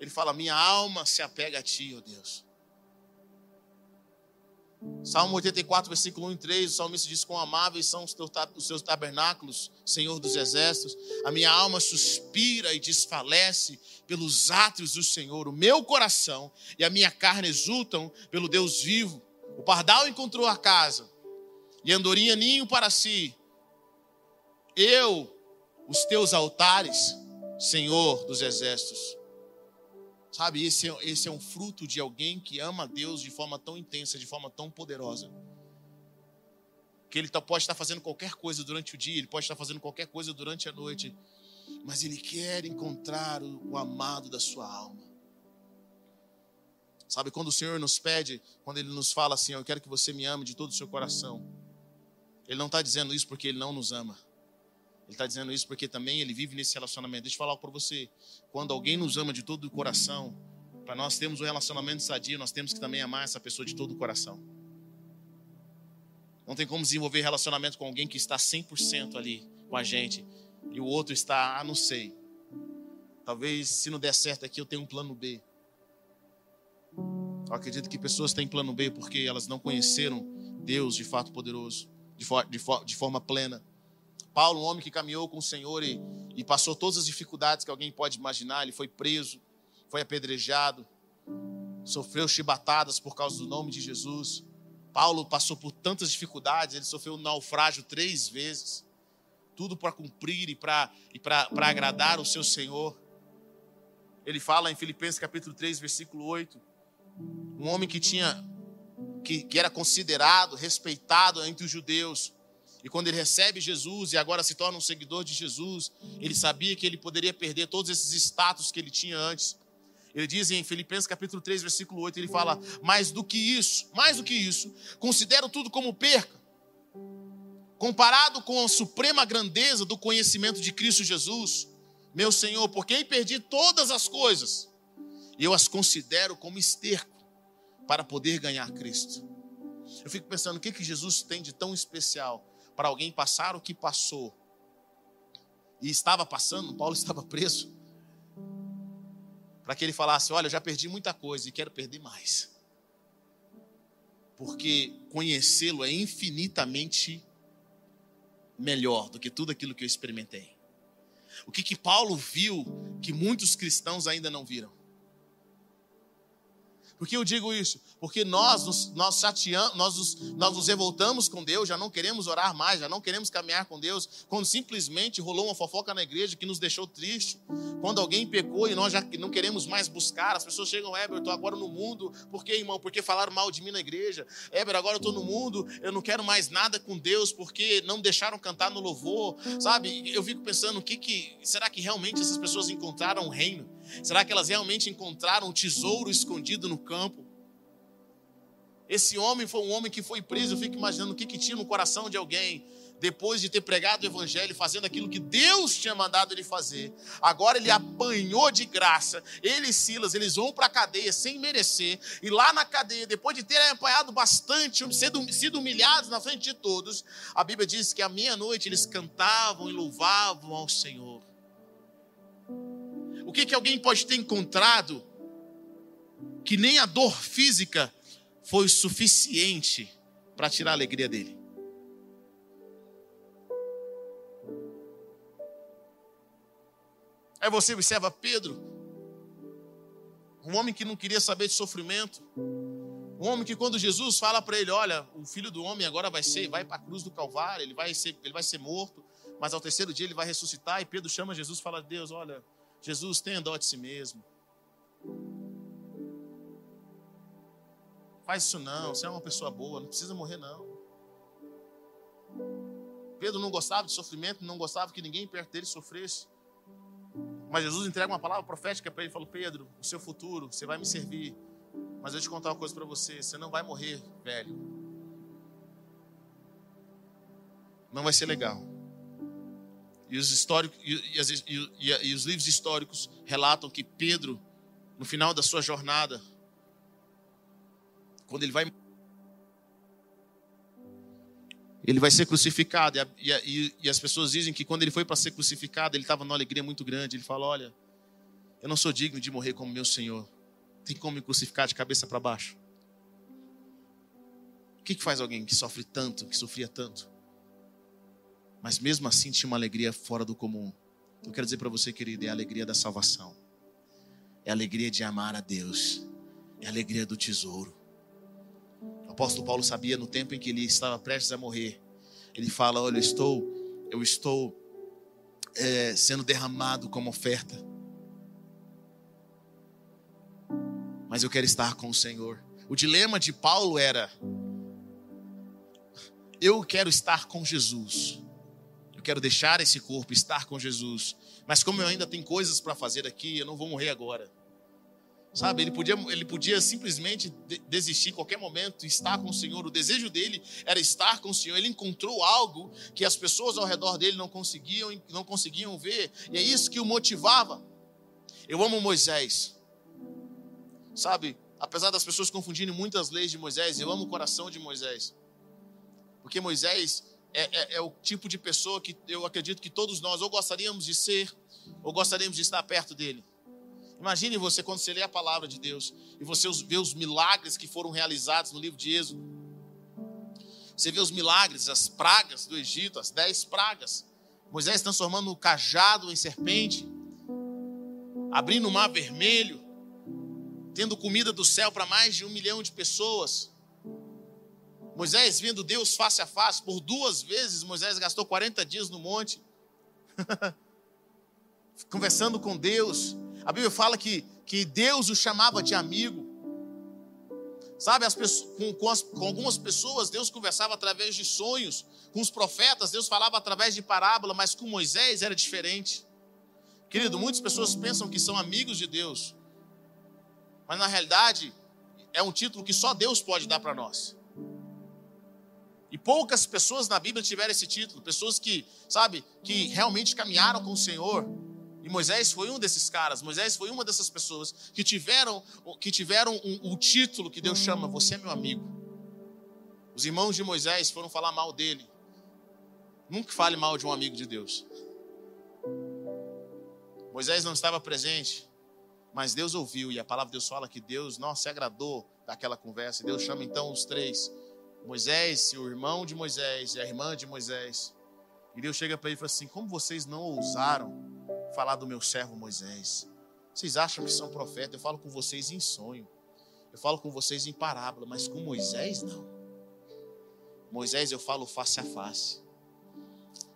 S3: Ele fala: Minha alma se apega a ti, ó Deus. Salmo 84, versículo 1 e 3, o salmista diz: Quão amáveis são os seus tabernáculos, Senhor dos exércitos. A minha alma suspira e desfalece pelos átrios do Senhor. O meu coração e a minha carne exultam pelo Deus vivo. O pardal encontrou a casa e andorinha ninho para si. Eu, os teus altares, Senhor dos exércitos. Sabe, esse é, esse é um fruto de alguém que ama a Deus de forma tão intensa, de forma tão poderosa. Que ele tá, pode estar fazendo qualquer coisa durante o dia, ele pode estar fazendo qualquer coisa durante a noite, mas ele quer encontrar o, o amado da sua alma. Sabe, quando o Senhor nos pede, quando Ele nos fala assim, eu quero que você me ame de todo o seu coração, Ele não está dizendo isso porque Ele não nos ama. Ele está dizendo isso porque também ele vive nesse relacionamento. Deixa eu falar para você. Quando alguém nos ama de todo o coração, para nós termos um relacionamento sadio, nós temos que também amar essa pessoa de todo o coração. Não tem como desenvolver relacionamento com alguém que está 100% ali com a gente e o outro está, ah, não sei. Talvez se não der certo aqui eu tenho um plano B. Eu acredito que pessoas têm plano B porque elas não conheceram Deus de fato poderoso, de, for, de, for, de forma plena. Paulo, um homem que caminhou com o Senhor e, e passou todas as dificuldades que alguém pode imaginar, ele foi preso, foi apedrejado, sofreu chibatadas por causa do nome de Jesus. Paulo passou por tantas dificuldades, ele sofreu um naufrágio três vezes, tudo para cumprir e para e agradar o seu Senhor. Ele fala em Filipenses capítulo 3, versículo 8, um homem que tinha, que, que era considerado, respeitado entre os judeus, e quando ele recebe Jesus e agora se torna um seguidor de Jesus, ele sabia que ele poderia perder todos esses status que ele tinha antes. Ele diz em Filipenses capítulo 3, versículo 8, ele fala: "Mais do que isso, mais do que isso, considero tudo como perca, comparado com a suprema grandeza do conhecimento de Cristo Jesus, meu Senhor, porque aí perdi todas as coisas, e eu as considero como esterco para poder ganhar Cristo." Eu fico pensando o que que Jesus tem de tão especial para alguém passar o que passou. E estava passando, Paulo *laughs* estava preso. Para que ele falasse: Olha, eu já perdi muita coisa e quero perder mais. Porque conhecê-lo é infinitamente melhor do que tudo aquilo que eu experimentei. O que, que Paulo viu que muitos cristãos ainda não viram? Por que eu digo isso? Porque nós nos, nós chateamos, nós nos, nós nos revoltamos com Deus, já não queremos orar mais, já não queremos caminhar com Deus, quando simplesmente rolou uma fofoca na igreja que nos deixou triste. Quando alguém pecou e nós já não queremos mais buscar, as pessoas chegam, Éber, eu estou agora no mundo, por que, irmão? Porque falaram mal de mim na igreja. Éber, agora eu estou no mundo, eu não quero mais nada com Deus, porque não deixaram cantar no louvor, sabe? Eu fico pensando, o que que, será que realmente essas pessoas encontraram o reino? Será que elas realmente encontraram um tesouro escondido no campo? Esse homem foi um homem que foi preso. Eu fico imaginando o que, que tinha no coração de alguém depois de ter pregado o evangelho, fazendo aquilo que Deus tinha mandado ele fazer. Agora ele apanhou de graça. Ele e Silas, eles vão para a cadeia sem merecer. E lá na cadeia, depois de terem apanhado bastante, sido, sido humilhados na frente de todos, a Bíblia diz que à meia-noite eles cantavam e louvavam ao Senhor. O que, que alguém pode ter encontrado que nem a dor física foi suficiente para tirar a alegria dele? Aí você observa Pedro, um homem que não queria saber de sofrimento, um homem que quando Jesus fala para ele, olha, o filho do homem agora vai ser, vai para a cruz do Calvário, ele vai ser, ele vai ser morto, mas ao terceiro dia ele vai ressuscitar. E Pedro chama Jesus fala: Deus, olha, Jesus, tenha dó de si mesmo. Faz isso não, você é uma pessoa boa, não precisa morrer não. Pedro não gostava de sofrimento, não gostava que ninguém perto dele sofresse. Mas Jesus entrega uma palavra profética para ele, falou: "Pedro, o seu futuro, você vai me servir, mas eu te contar uma coisa para você, você não vai morrer, velho. Não vai ser legal." E os, históricos, e, e, e os livros históricos relatam que Pedro, no final da sua jornada, quando ele vai ele vai ser crucificado. E, e, e, as pessoas dizem que quando ele foi para ser crucificado, ele estava numa alegria muito grande. Ele fala: Olha, eu não sou digno de morrer como meu Senhor. Tem como me crucificar de cabeça para baixo? O que, que faz alguém que sofre tanto, que sofria tanto? Mas mesmo assim tinha uma alegria fora do comum. Eu quero dizer para você, querido, é a alegria da salvação. É a alegria de amar a Deus. É a alegria do tesouro. O apóstolo Paulo sabia no tempo em que ele estava prestes a morrer. Ele fala: Olha, eu estou, eu estou é, sendo derramado como oferta. Mas eu quero estar com o Senhor. O dilema de Paulo era: eu quero estar com Jesus quero deixar esse corpo, estar com Jesus. Mas como eu ainda tenho coisas para fazer aqui, eu não vou morrer agora. Sabe, ele podia, ele podia simplesmente desistir em qualquer momento, estar com o Senhor. O desejo dele era estar com o Senhor. Ele encontrou algo que as pessoas ao redor dele não conseguiam, não conseguiam ver, e é isso que o motivava. Eu amo Moisés. Sabe, apesar das pessoas confundirem muitas leis de Moisés, eu amo o coração de Moisés. Porque Moisés, é, é, é, o tipo de pessoa que eu acredito que todos nós ou gostaríamos de ser, ou gostaríamos de estar perto dele. Imagine você quando você lê a palavra de Deus e você vê os milagres que foram realizados no livro de Êxodo. Você vê os milagres, as pragas do Egito, as dez pragas. Moisés transformando o cajado em serpente, abrindo o mar vermelho, tendo comida do céu para mais de um milhão de pessoas. Moisés vendo Deus face a face, por duas vezes Moisés gastou 40 dias no monte, *laughs* conversando com Deus. A Bíblia fala que, que Deus o chamava de amigo. Sabe, pessoas, com, com, as, com, algumas pessoas Deus conversava através de sonhos, com os profetas Deus falava através de parábola, mas com Moisés era diferente. Querido, muitas pessoas pensam que são amigos de Deus, mas na realidade é um título que só Deus pode dar para nós. E poucas pessoas na Bíblia tiveram esse título, pessoas que, sabe, que realmente caminharam com o Senhor. E Moisés foi um desses caras, Moisés foi uma dessas pessoas que tiveram, que tiveram um, um título que Deus chama, você é meu amigo. Os irmãos de Moisés foram falar mal dele. Nunca fale mal de um amigo de Deus. Moisés não estava presente, mas Deus ouviu, e a palavra de Deus fala que Deus não se agradou daquela conversa. Deus chama então os três Moisés, o irmão de Moisés e a irmã de Moisés. E Deus chega para ele e fala assim: Como vocês não ousaram falar do meu servo Moisés? Vocês acham que são profetas? Eu falo com vocês em sonho. Eu falo com vocês em parábola, mas com Moisés não. Moisés eu falo face a face.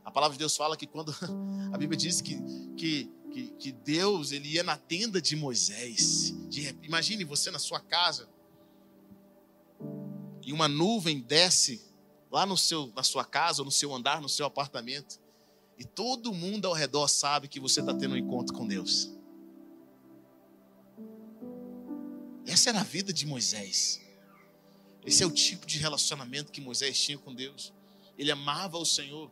S3: A palavra de Deus fala que quando *laughs* a Bíblia diz que, que, que, que Deus ele ia na tenda de Moisés. De, imagine você na sua casa e uma nuvem desce lá no seu, na sua casa, ou no seu andar, no seu apartamento, e todo mundo ao redor sabe que você está tendo um encontro com Deus. Essa era a vida de Moisés. Esse é o tipo de relacionamento que Moisés tinha com Deus. Ele amava o Senhor.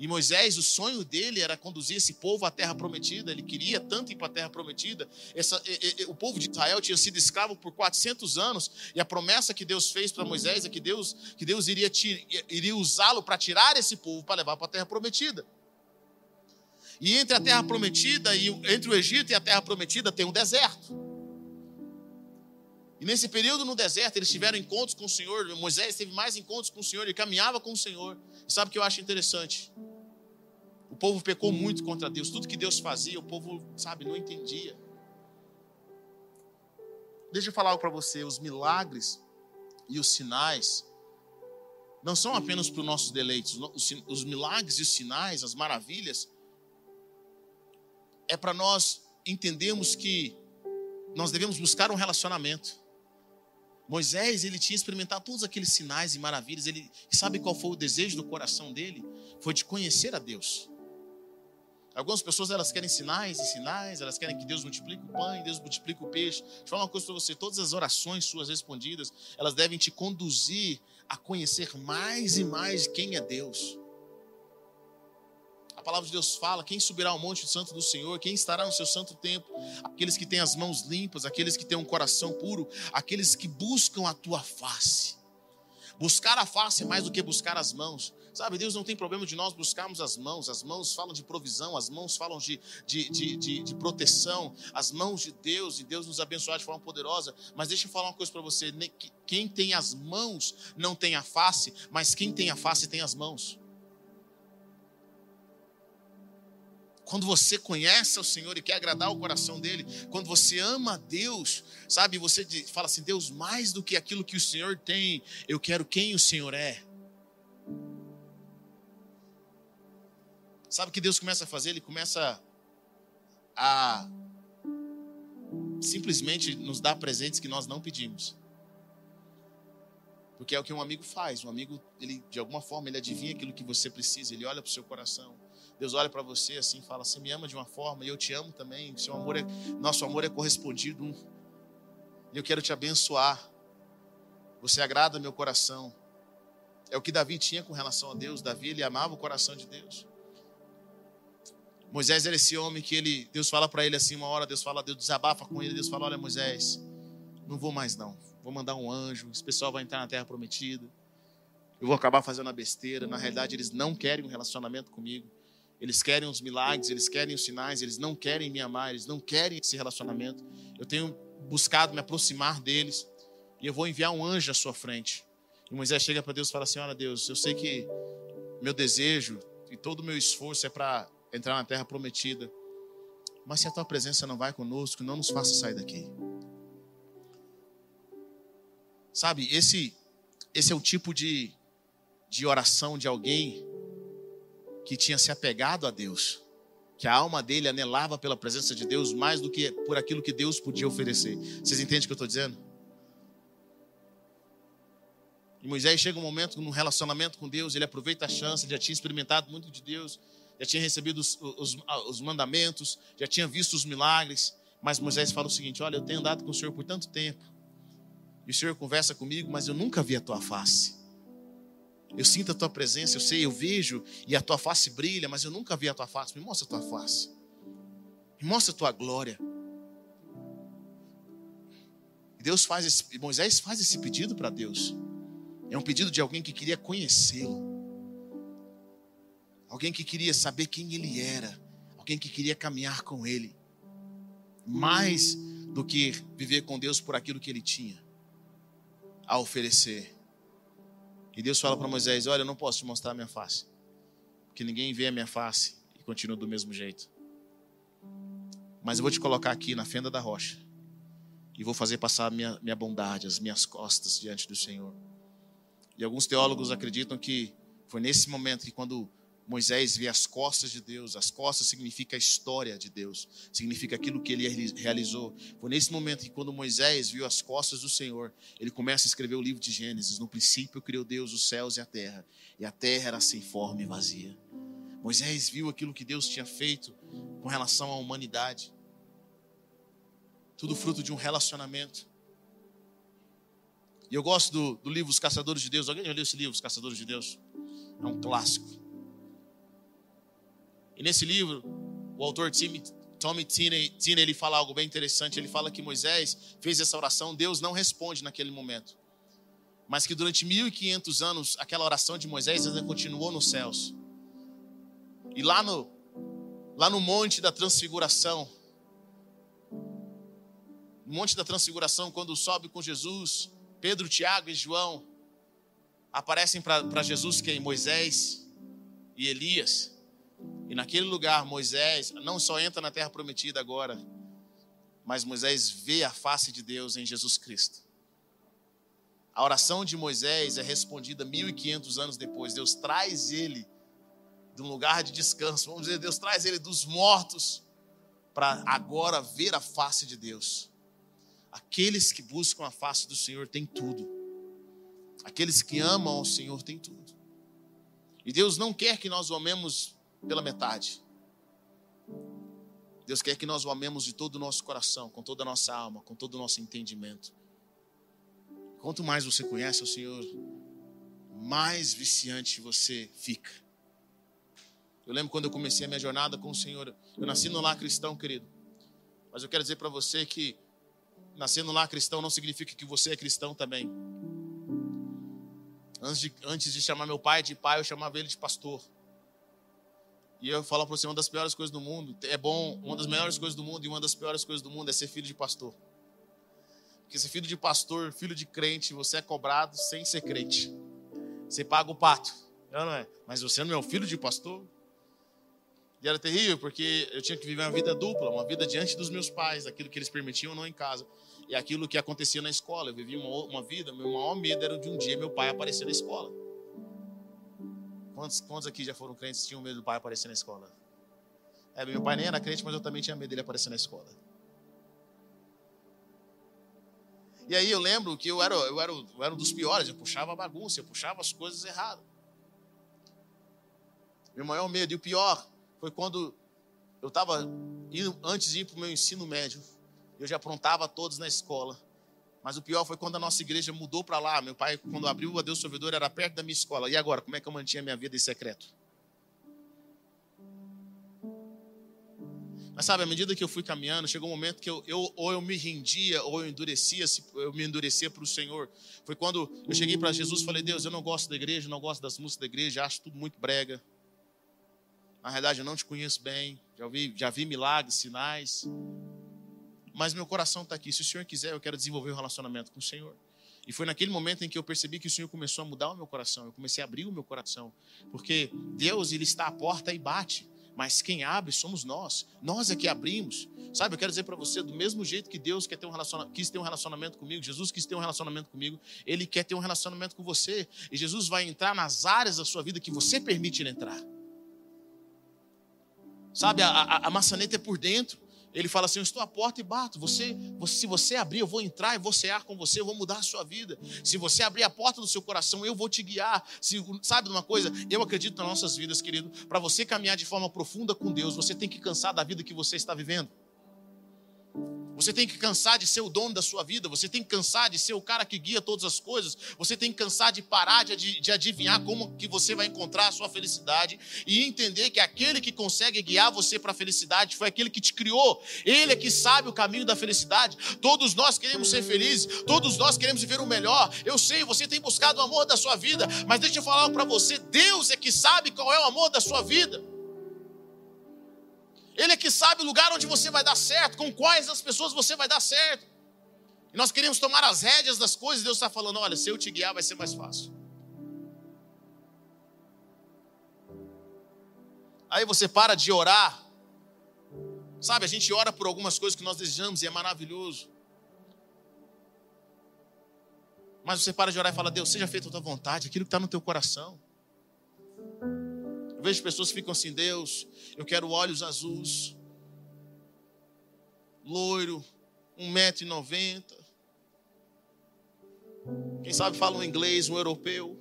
S3: E Moisés, o sonho dele era conduzir esse povo à terra prometida. Ele queria tanto ir para a terra prometida. Essa, e, e, o povo de Israel tinha sido escravo por 400 anos. E a promessa que Deus fez para Moisés é que Deus, que Deus iria, iria usá-lo para tirar esse povo para levar para a terra prometida. E entre a terra prometida e entre o Egito e a terra prometida tem um deserto. E nesse período no deserto, eles tiveram encontros com o Senhor. Moisés teve mais encontros com o Senhor, ele caminhava com o Senhor. E sabe o que eu acho interessante? O povo pecou muito contra Deus. Tudo que Deus fazia, o povo, sabe, não entendia. Deixa eu falar algo para você: os milagres e os sinais não são apenas para os nossos deleites. Os milagres e os sinais, as maravilhas, é para nós entendermos que nós devemos buscar um relacionamento. Moisés, ele tinha experimentado todos aqueles sinais e maravilhas. Ele sabe qual foi o desejo do coração dele? Foi de conhecer a Deus. Algumas pessoas elas querem sinais e sinais, elas querem que Deus multiplique o pão Deus multiplique o peixe. Deixa eu falar uma coisa para você: todas as orações suas respondidas, elas devem te conduzir a conhecer mais e mais quem é Deus. A palavra de Deus fala: quem subirá ao monte santo do Senhor, quem estará no seu santo templo, aqueles que têm as mãos limpas, aqueles que têm um coração puro, aqueles que buscam a tua face. Buscar a face é mais do que buscar as mãos. Sabe, Deus não tem problema de nós buscarmos as mãos. As mãos falam de provisão, as mãos falam de, de, de, de, de proteção, as mãos de Deus, e Deus nos abençoar de forma poderosa. Mas deixa eu falar uma coisa para você: quem tem as mãos não tem a face, mas quem tem a face tem as mãos. Quando você conhece o Senhor e quer agradar o coração dele, quando você ama a Deus, sabe, você fala assim: Deus, mais do que aquilo que o Senhor tem, eu quero quem o Senhor é. Sabe o que Deus começa a fazer? Ele começa a simplesmente nos dar presentes que nós não pedimos. Porque é o que um amigo faz. Um amigo, ele de alguma forma, ele adivinha aquilo que você precisa, ele olha para o seu coração. Deus olha para você assim e fala: Você me ama de uma forma e eu te amo também. Seu amor é, nosso amor é correspondido. E eu quero te abençoar. Você agrada meu coração. É o que Davi tinha com relação a Deus. Davi ele amava o coração de Deus. Moisés era esse homem que ele, Deus fala para ele assim uma hora, Deus fala, Deus desabafa com ele, Deus fala, olha Moisés, não vou mais não, vou mandar um anjo, esse pessoal vai entrar na terra prometida, eu vou acabar fazendo a besteira, na realidade eles não querem um relacionamento comigo, eles querem os milagres, eles querem os sinais, eles não querem me amar, eles não querem esse relacionamento. Eu tenho buscado me aproximar deles e eu vou enviar um anjo à sua frente. E Moisés chega para Deus e fala assim: Olha, Deus, eu sei que meu desejo e todo o meu esforço é para entrar na terra prometida, mas se a tua presença não vai conosco, não nos faça sair daqui. Sabe, esse, esse é o tipo de, de oração de alguém que tinha se apegado a Deus, que a alma dele anelava pela presença de Deus mais do que por aquilo que Deus podia oferecer. Vocês entendem o que eu estou dizendo? E Moisés chega um momento no relacionamento com Deus, ele aproveita a chance, ele já tinha experimentado muito de Deus, já tinha recebido os, os, os mandamentos, já tinha visto os milagres. Mas Moisés fala o seguinte: Olha, eu tenho andado com o Senhor por tanto tempo, e o Senhor conversa comigo, mas eu nunca vi a tua face. Eu sinto a tua presença, eu sei, eu vejo e a tua face brilha, mas eu nunca vi a tua face. Me mostra a tua face. Me mostra a tua glória. E Deus faz esse, Moisés faz esse pedido para Deus. É um pedido de alguém que queria conhecê-lo. Alguém que queria saber quem ele era. Alguém que queria caminhar com ele. Mais do que viver com Deus por aquilo que ele tinha a oferecer. E Deus fala para Moisés: Olha, eu não posso te mostrar a minha face, porque ninguém vê a minha face e continua do mesmo jeito. Mas eu vou te colocar aqui na fenda da rocha e vou fazer passar a minha, minha bondade, as minhas costas diante do Senhor. E alguns teólogos acreditam que foi nesse momento que, quando Moisés vê as costas de Deus. As costas significa a história de Deus, significa aquilo que ele realizou. Foi nesse momento que, quando Moisés viu as costas do Senhor, ele começa a escrever o livro de Gênesis. No princípio criou Deus os céus e a terra, e a terra era sem forma e vazia. Moisés viu aquilo que Deus tinha feito com relação à humanidade. Tudo fruto de um relacionamento. E eu gosto do, do livro Os Caçadores de Deus. Alguém já leu esse livro, Os Caçadores de Deus? É um clássico. E nesse livro, o autor Tommy Tinney, ele fala algo bem interessante. Ele fala que Moisés fez essa oração, Deus não responde naquele momento. Mas que durante 1500 anos, aquela oração de Moisés ainda continuou nos céus. E lá no, lá no Monte da Transfiguração, no Monte da Transfiguração, quando sobe com Jesus, Pedro, Tiago e João aparecem para Jesus, que é Moisés e Elias. E naquele lugar, Moisés não só entra na terra prometida agora, mas Moisés vê a face de Deus em Jesus Cristo. A oração de Moisés é respondida 1500 anos depois. Deus traz ele de um lugar de descanso. Vamos dizer, Deus traz ele dos mortos para agora ver a face de Deus. Aqueles que buscam a face do Senhor têm tudo. Aqueles que amam ao Senhor têm tudo. E Deus não quer que nós amemos pela metade. Deus quer que nós o amemos de todo o nosso coração, com toda a nossa alma, com todo o nosso entendimento. Quanto mais você conhece o Senhor, mais viciante você fica. Eu lembro quando eu comecei a minha jornada com o Senhor, eu nasci no lar cristão, querido. Mas eu quero dizer para você que nascer no lar cristão não significa que você é cristão também. Antes de, antes de chamar meu pai de pai, eu chamava ele de pastor. E eu falo para você, uma das piores coisas do mundo, é bom, uma das melhores coisas do mundo e uma das piores coisas do mundo é ser filho de pastor. Porque ser filho de pastor, filho de crente, você é cobrado sem ser crente. Você paga o pato, não é? Mas você não é o filho de pastor? E era terrível, porque eu tinha que viver uma vida dupla, uma vida diante dos meus pais, aquilo que eles permitiam ou não em casa. E aquilo que acontecia na escola. Eu vivia uma, uma vida, meu maior medo era de um dia meu pai aparecer na escola. Quantos, quantos aqui já foram crentes e tinham medo do pai aparecer na escola? É, meu pai nem era crente, mas eu também tinha medo dele aparecer na escola. E aí eu lembro que eu era, eu era, eu era um dos piores, eu puxava a bagunça, eu puxava as coisas erradas. Meu maior medo, e o pior, foi quando eu estava antes de ir para o meu ensino médio, eu já aprontava todos na escola. Mas o pior foi quando a nossa igreja mudou para lá. Meu pai, quando abriu a Deus Sorvedor, era perto da minha escola. E agora, como é que eu mantinha minha vida em secreto? Mas sabe, à medida que eu fui caminhando, chegou um momento que eu, eu ou eu me rendia, ou eu endurecia, eu me endurecia para o Senhor. Foi quando eu cheguei para Jesus e falei: Deus, eu não gosto da igreja, não gosto das músicas da igreja, acho tudo muito brega. Na realidade, eu não te conheço bem, já vi, já vi milagres, sinais mas meu coração está aqui. Se o Senhor quiser, eu quero desenvolver um relacionamento com o Senhor. E foi naquele momento em que eu percebi que o Senhor começou a mudar o meu coração. Eu comecei a abrir o meu coração. Porque Deus, Ele está à porta e bate. Mas quem abre somos nós. Nós é que abrimos. Sabe, eu quero dizer para você, do mesmo jeito que Deus quer ter um quis ter um relacionamento comigo, Jesus quis ter um relacionamento comigo, Ele quer ter um relacionamento com você. E Jesus vai entrar nas áreas da sua vida que você permite Ele entrar. Sabe, a, a, a maçaneta é por dentro. Ele fala assim: Eu estou à porta e bato. Você, você, se você abrir, eu vou entrar e vou cear com você, eu vou mudar a sua vida. Se você abrir a porta do seu coração, eu vou te guiar. Se, sabe de uma coisa? Eu acredito nas nossas vidas, querido. Para você caminhar de forma profunda com Deus, você tem que cansar da vida que você está vivendo. Você tem que cansar de ser o dono da sua vida. Você tem que cansar de ser o cara que guia todas as coisas. Você tem que cansar de parar de, de adivinhar como que você vai encontrar a sua felicidade e entender que aquele que consegue guiar você para a felicidade foi aquele que te criou. Ele é que sabe o caminho da felicidade. Todos nós queremos ser felizes. Todos nós queremos viver o melhor. Eu sei, você tem buscado o amor da sua vida, mas deixa eu falar para você, Deus é que sabe qual é o amor da sua vida. Ele é que sabe o lugar onde você vai dar certo, com quais as pessoas você vai dar certo. E nós queremos tomar as rédeas das coisas, Deus está falando: olha, se eu te guiar, vai ser mais fácil. Aí você para de orar. Sabe, a gente ora por algumas coisas que nós desejamos e é maravilhoso. Mas você para de orar e fala: Deus, seja feita a tua vontade, aquilo que está no teu coração. Eu vejo pessoas que ficam assim, Deus, eu quero olhos azuis, loiro, 1,90m. Quem sabe fala um inglês, um europeu.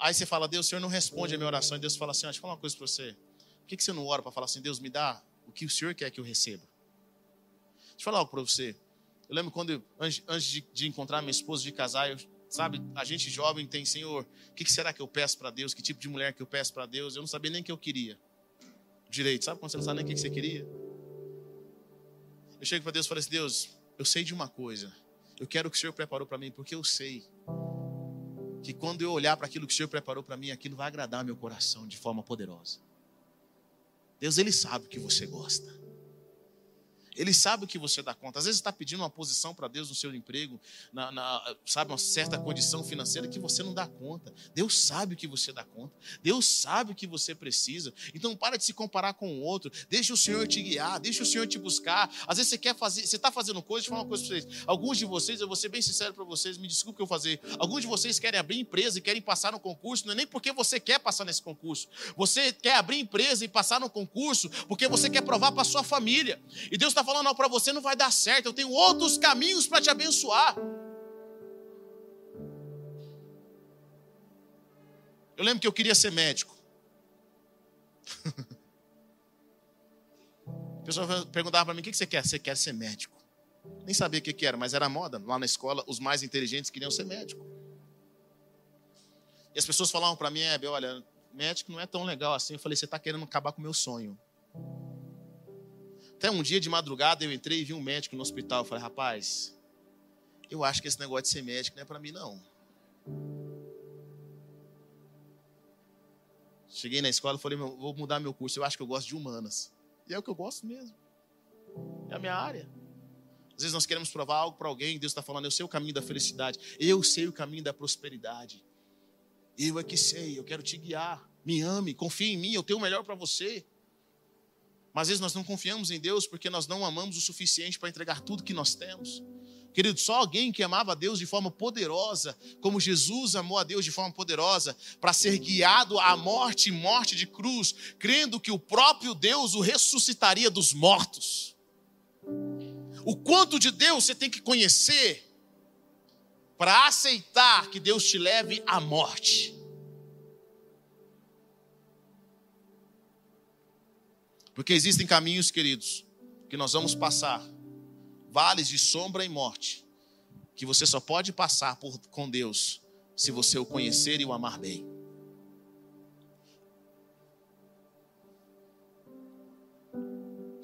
S3: Aí você fala, Deus, o Senhor não responde a minha oração. E Deus fala assim: deixa eu falar uma coisa para você. Por que você não ora para falar assim, Deus, me dá o que o Senhor quer que eu receba? Deixa eu falar algo para você. Eu lembro quando, antes de encontrar minha esposa, de casar, eu Sabe, a gente jovem tem, Senhor, o que será que eu peço para Deus? Que tipo de mulher que eu peço para Deus? Eu não sabia nem o que eu queria. Direito, sabe quando você não sabe nem o que você queria? Eu chego para Deus e falo assim: Deus, eu sei de uma coisa. Eu quero o que o Senhor preparou para mim, porque eu sei que quando eu olhar para aquilo que o Senhor preparou para mim, aquilo vai agradar meu coração de forma poderosa. Deus, Ele sabe o que você gosta. Ele sabe o que você dá conta. Às vezes está pedindo uma posição para Deus no seu emprego, na, na, sabe, uma certa condição financeira que você não dá conta. Deus sabe o que você dá conta. Deus sabe o que você precisa. Então para de se comparar com o outro. Deixa o Senhor te guiar, deixa o Senhor te buscar. Às vezes você quer fazer, você está fazendo coisas, deixa eu falar uma coisa para vocês. Alguns de vocês, eu vou ser bem sincero para vocês, me desculpe eu fazer. Alguns de vocês querem abrir empresa e querem passar no concurso, não é nem porque você quer passar nesse concurso. Você quer abrir empresa e passar no concurso porque você quer provar para sua família. E Deus está falando, para você não vai dar certo, eu tenho outros caminhos para te abençoar. Eu lembro que eu queria ser médico. *laughs* A pessoa perguntava para mim: o que você quer? Você quer ser médico? Nem sabia o que era, mas era moda. Lá na escola, os mais inteligentes queriam ser médico. E as pessoas falavam para mim: é, olha, médico não é tão legal assim. Eu falei: você está querendo acabar com o meu sonho. Até um dia de madrugada eu entrei e vi um médico no hospital. Eu falei, rapaz, eu acho que esse negócio de ser médico não é para mim, não. Cheguei na escola e falei, vou mudar meu curso. Eu acho que eu gosto de humanas. E é o que eu gosto mesmo. É a minha área. Às vezes nós queremos provar algo para alguém, Deus está falando, eu sei o caminho da felicidade, eu sei o caminho da prosperidade. Eu é que sei, eu quero te guiar. Me ame, confie em mim, eu tenho o melhor para você. Mas às vezes nós não confiamos em Deus porque nós não amamos o suficiente para entregar tudo que nós temos. Querido, só alguém que amava a Deus de forma poderosa, como Jesus amou a Deus de forma poderosa, para ser guiado à morte e morte de cruz, crendo que o próprio Deus o ressuscitaria dos mortos. O quanto de Deus você tem que conhecer para aceitar que Deus te leve à morte. Porque existem caminhos, queridos, que nós vamos passar, vales de sombra e morte, que você só pode passar por, com Deus se você o conhecer e o amar bem.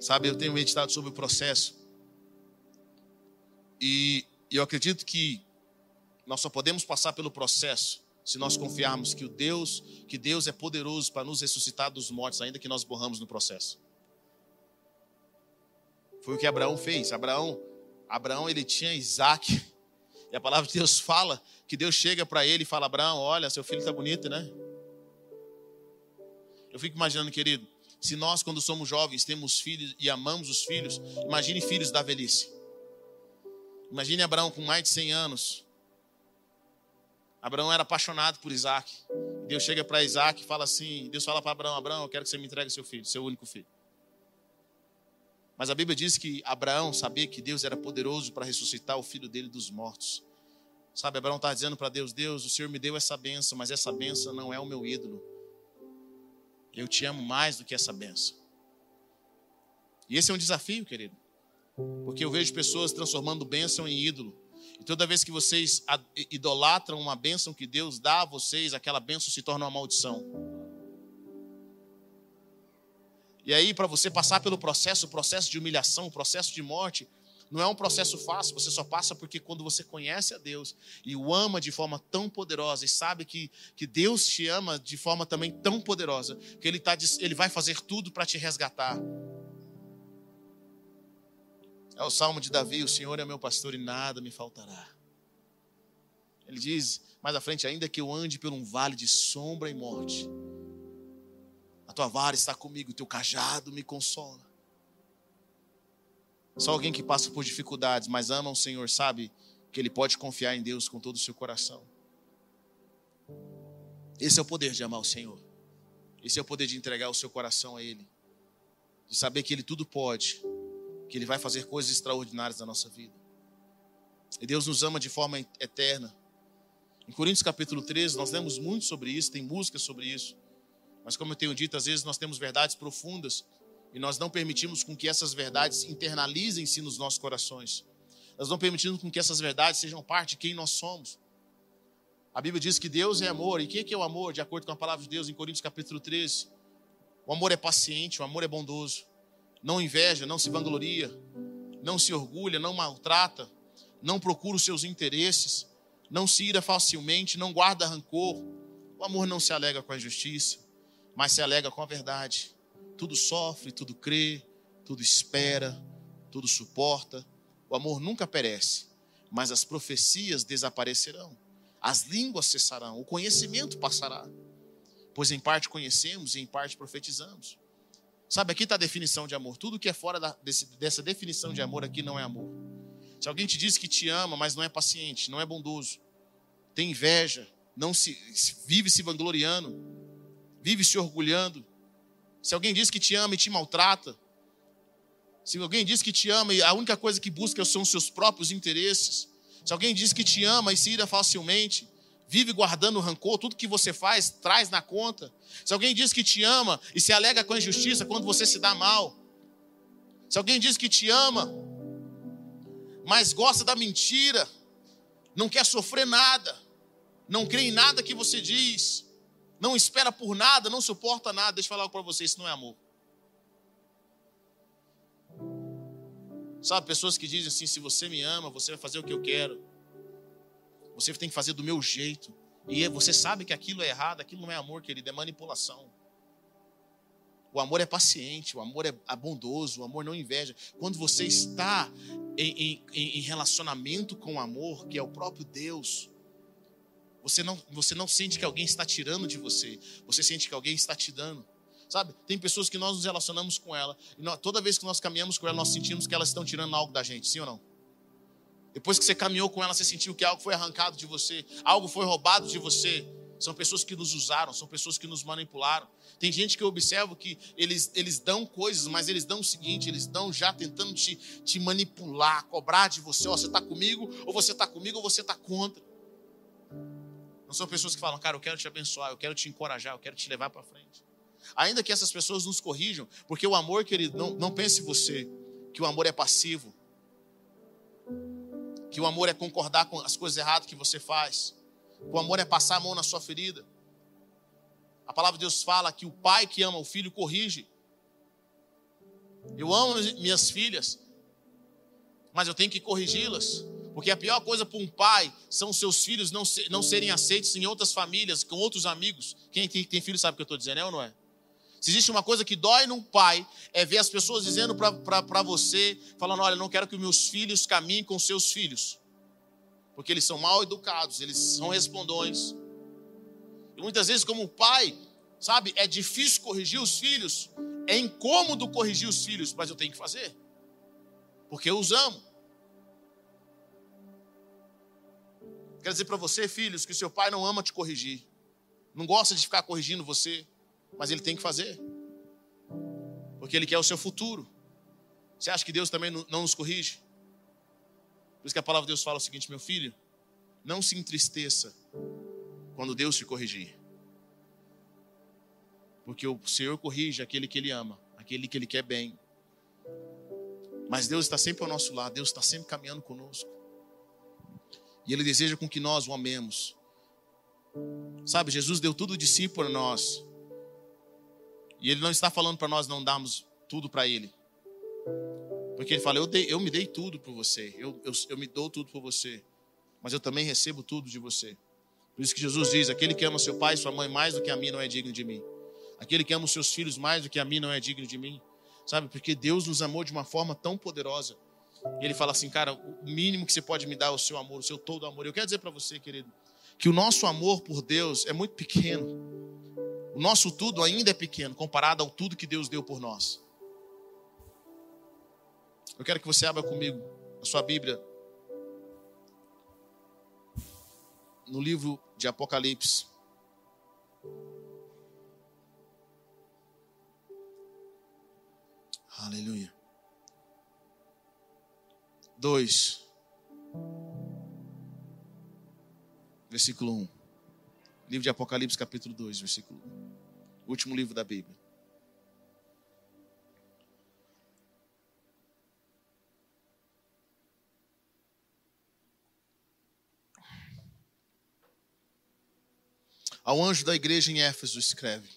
S3: Sabe, eu tenho meditado sobre o processo. E eu acredito que nós só podemos passar pelo processo se nós confiarmos que o Deus, que Deus é poderoso para nos ressuscitar dos mortos, ainda que nós borramos no processo. Foi o que Abraão fez. Abraão, Abraão ele tinha Isaac. E a palavra de Deus fala que Deus chega para ele e fala: Abraão, olha, seu filho está bonito, né? Eu fico imaginando, querido, se nós, quando somos jovens, temos filhos e amamos os filhos, imagine filhos da velhice. Imagine Abraão com mais de 100 anos. Abraão era apaixonado por Isaac. Deus chega para Isaac e fala assim: Deus fala para Abraão: Abraão, eu quero que você me entregue seu filho, seu único filho. Mas a Bíblia diz que Abraão sabia que Deus era poderoso para ressuscitar o filho dele dos mortos. Sabe, Abraão está dizendo para Deus: Deus, o Senhor me deu essa benção, mas essa benção não é o meu ídolo. Eu te amo mais do que essa benção. E esse é um desafio, querido. Porque eu vejo pessoas transformando bênção em ídolo. E toda vez que vocês idolatram uma bênção que Deus dá a vocês, aquela bênção se torna uma maldição. E aí, para você passar pelo processo, o processo de humilhação, o processo de morte, não é um processo fácil, você só passa porque quando você conhece a Deus e o ama de forma tão poderosa e sabe que, que Deus te ama de forma também tão poderosa, que Ele, tá, ele vai fazer tudo para te resgatar. É o salmo de Davi: O Senhor é meu pastor e nada me faltará. Ele diz mais à frente: Ainda que eu ande por um vale de sombra e morte, a tua vara está comigo, o teu cajado me consola. Só alguém que passa por dificuldades, mas ama o Senhor, sabe que ele pode confiar em Deus com todo o seu coração. Esse é o poder de amar o Senhor. Esse é o poder de entregar o seu coração a Ele. De saber que Ele tudo pode. Que Ele vai fazer coisas extraordinárias na nossa vida. E Deus nos ama de forma eterna. Em Coríntios capítulo 13, nós lemos muito sobre isso, tem música sobre isso. Mas como eu tenho dito, às vezes nós temos verdades profundas e nós não permitimos com que essas verdades internalizem-se nos nossos corações. Nós não permitimos com que essas verdades sejam parte de quem nós somos. A Bíblia diz que Deus é amor. E o que é o amor? De acordo com a palavra de Deus em Coríntios capítulo 13. O amor é paciente, o amor é bondoso. Não inveja, não se vangloria, não se orgulha, não maltrata, não procura os seus interesses, não se ira facilmente, não guarda rancor. O amor não se alega com a justiça, mas se alega com a verdade. Tudo sofre, tudo crê, tudo espera, tudo suporta. O amor nunca perece, mas as profecias desaparecerão, as línguas cessarão, o conhecimento passará. Pois em parte conhecemos e em parte profetizamos. Sabe, aqui está a definição de amor. Tudo que é fora da, desse, dessa definição de amor aqui não é amor. Se alguém te diz que te ama, mas não é paciente, não é bondoso, tem inveja, não se vive se vangloriando, vive se orgulhando. Se alguém diz que te ama e te maltrata, se alguém diz que te ama e a única coisa que busca são os seus próprios interesses, se alguém diz que te ama e se ira facilmente, vive guardando rancor, tudo que você faz traz na conta. Se alguém diz que te ama e se alega com a injustiça quando você se dá mal, se alguém diz que te ama, mas gosta da mentira, não quer sofrer nada, não crê em nada que você diz, não espera por nada, não suporta nada, deixa eu falar algo para você, isso não é amor. Sabe, pessoas que dizem assim: se você me ama, você vai fazer o que eu quero. Você tem que fazer do meu jeito. E você sabe que aquilo é errado, aquilo não é amor, querido, é manipulação. O amor é paciente, o amor é bondoso, o amor não inveja. Quando você está em, em, em relacionamento com o amor, que é o próprio Deus, você não, você não sente que alguém está tirando de você, você sente que alguém está te dando. Sabe? Tem pessoas que nós nos relacionamos com ela, e nós, toda vez que nós caminhamos com ela, nós sentimos que elas estão tirando algo da gente, sim ou não? Depois que você caminhou com ela, você sentiu que algo foi arrancado de você, algo foi roubado de você. São pessoas que nos usaram, são pessoas que nos manipularam. Tem gente que eu observo que eles, eles dão coisas, mas eles dão o seguinte: eles dão já tentando te, te manipular, cobrar de você: ó, você está comigo, ou você está comigo, ou você está contra. Não são pessoas que falam, cara, eu quero te abençoar, eu quero te encorajar, eu quero te levar para frente. Ainda que essas pessoas nos corrijam, porque o amor, querido, não, não pense você que o amor é passivo, que o amor é concordar com as coisas erradas que você faz, que o amor é passar a mão na sua ferida. A palavra de Deus fala que o pai que ama o filho corrige. Eu amo minhas filhas, mas eu tenho que corrigi-las. Porque a pior coisa para um pai são seus filhos não, ser, não serem aceitos em outras famílias, com outros amigos. Quem tem, tem filho sabe o que eu estou dizendo, é ou não é? Se existe uma coisa que dói num pai, é ver as pessoas dizendo para você, falando: olha, não quero que meus filhos caminhem com seus filhos, porque eles são mal educados, eles são respondões. E muitas vezes, como pai, sabe, é difícil corrigir os filhos, é incômodo corrigir os filhos, mas eu tenho que fazer, porque eu os amo. Quero dizer para você, filhos, que o seu pai não ama te corrigir, não gosta de ficar corrigindo você, mas ele tem que fazer, porque ele quer o seu futuro. Você acha que Deus também não nos corrige? Por isso que a palavra de Deus fala o seguinte, meu filho, não se entristeça quando Deus te corrigir. Porque o Senhor corrige aquele que Ele ama, aquele que Ele quer bem. Mas Deus está sempre ao nosso lado, Deus está sempre caminhando conosco. E Ele deseja com que nós o amemos. Sabe, Jesus deu tudo de si por nós. E Ele não está falando para nós não darmos tudo para Ele. Porque Ele fala: eu, dei, eu me dei tudo por você, eu, eu, eu me dou tudo por você, mas eu também recebo tudo de você. Por isso que Jesus diz: aquele que ama seu pai e sua mãe mais do que a mim não é digno de mim. Aquele que ama os seus filhos mais do que a mim não é digno de mim. Sabe? Porque Deus nos amou de uma forma tão poderosa e ele fala assim, cara, o mínimo que você pode me dar é o seu amor, o seu todo amor. Eu quero dizer para você, querido, que o nosso amor por Deus é muito pequeno. O nosso tudo ainda é pequeno comparado ao tudo que Deus deu por nós. Eu quero que você abra comigo a sua Bíblia no livro de Apocalipse. Aleluia. 2, versículo 1. Livro de Apocalipse, capítulo 2, versículo 1. Último livro da Bíblia. Ao anjo da igreja em Éfeso escreve: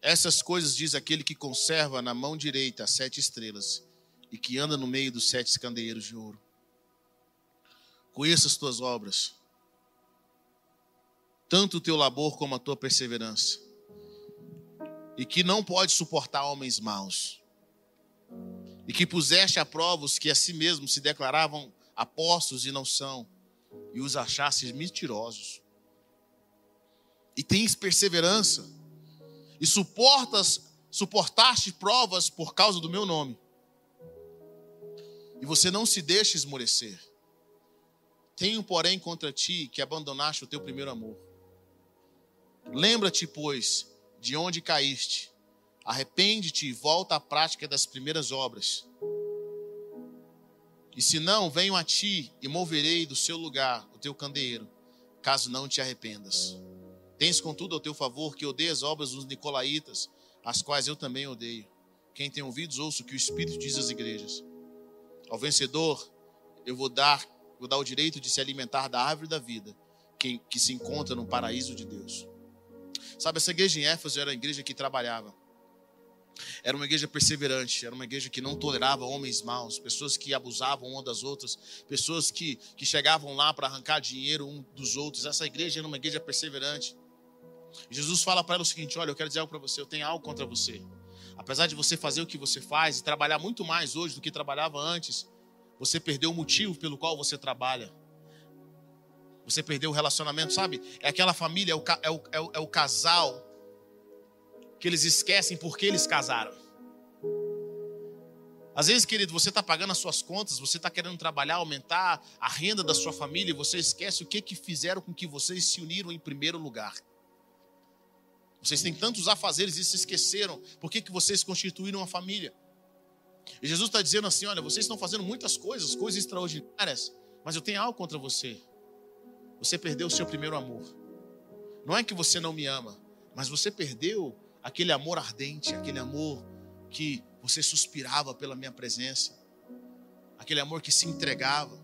S3: Essas coisas diz aquele que conserva na mão direita as sete estrelas e que anda no meio dos sete candeeiros de ouro. Conheça as tuas obras, tanto o teu labor como a tua perseverança, e que não pode suportar homens maus. e que puseste a prova os que a si mesmos se declaravam apóstolos e não são, e os achastes mentirosos. E tens perseverança, e suportas, suportaste provas por causa do meu nome. E você não se deixa esmorecer. Tenho, porém, contra ti que abandonaste o teu primeiro amor. Lembra-te, pois, de onde caíste. Arrepende-te e volta à prática das primeiras obras. E se não, venho a ti e moverei do seu lugar o teu candeeiro, caso não te arrependas. Tens, contudo, ao teu favor que odeia as obras dos nicolaítas, as quais eu também odeio. Quem tem ouvidos, ouça o que o Espírito diz às igrejas. Ao vencedor, eu vou dar vou dar o direito de se alimentar da árvore da vida, que, que se encontra no paraíso de Deus. Sabe, essa igreja em Éfeso era a igreja que trabalhava. Era uma igreja perseverante, era uma igreja que não tolerava homens maus, pessoas que abusavam uma das outras, pessoas que, que chegavam lá para arrancar dinheiro um dos outros. Essa igreja era uma igreja perseverante. Jesus fala para ela o seguinte: Olha, eu quero dizer algo para você, eu tenho algo contra você. Apesar de você fazer o que você faz e trabalhar muito mais hoje do que trabalhava antes, você perdeu o motivo pelo qual você trabalha. Você perdeu o relacionamento, sabe? É aquela família, é o, é o, é o, é o casal que eles esquecem porque eles casaram. Às vezes, querido, você está pagando as suas contas, você está querendo trabalhar, aumentar a renda da sua família, e você esquece o que, que fizeram com que vocês se uniram em primeiro lugar. Vocês têm tantos afazeres e se esqueceram. Por que, que vocês constituíram uma família? E Jesus está dizendo assim: olha, vocês estão fazendo muitas coisas, coisas extraordinárias, mas eu tenho algo contra você. Você perdeu o seu primeiro amor. Não é que você não me ama, mas você perdeu aquele amor ardente, aquele amor que você suspirava pela minha presença, aquele amor que se entregava.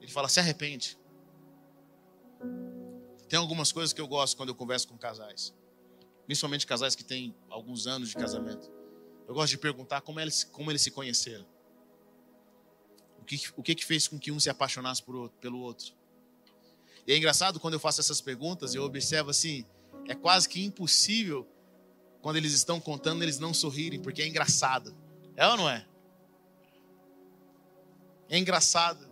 S3: Ele fala: se arrepende. Tem algumas coisas que eu gosto quando eu converso com casais, principalmente casais que têm alguns anos de casamento. Eu gosto de perguntar como eles, como eles se conheceram. O que, o que, que fez com que um se apaixonasse por outro, pelo outro. E é engraçado quando eu faço essas perguntas, eu observo assim, é quase que impossível quando eles estão contando eles não sorrirem, porque é engraçado. É ou não é? É engraçado.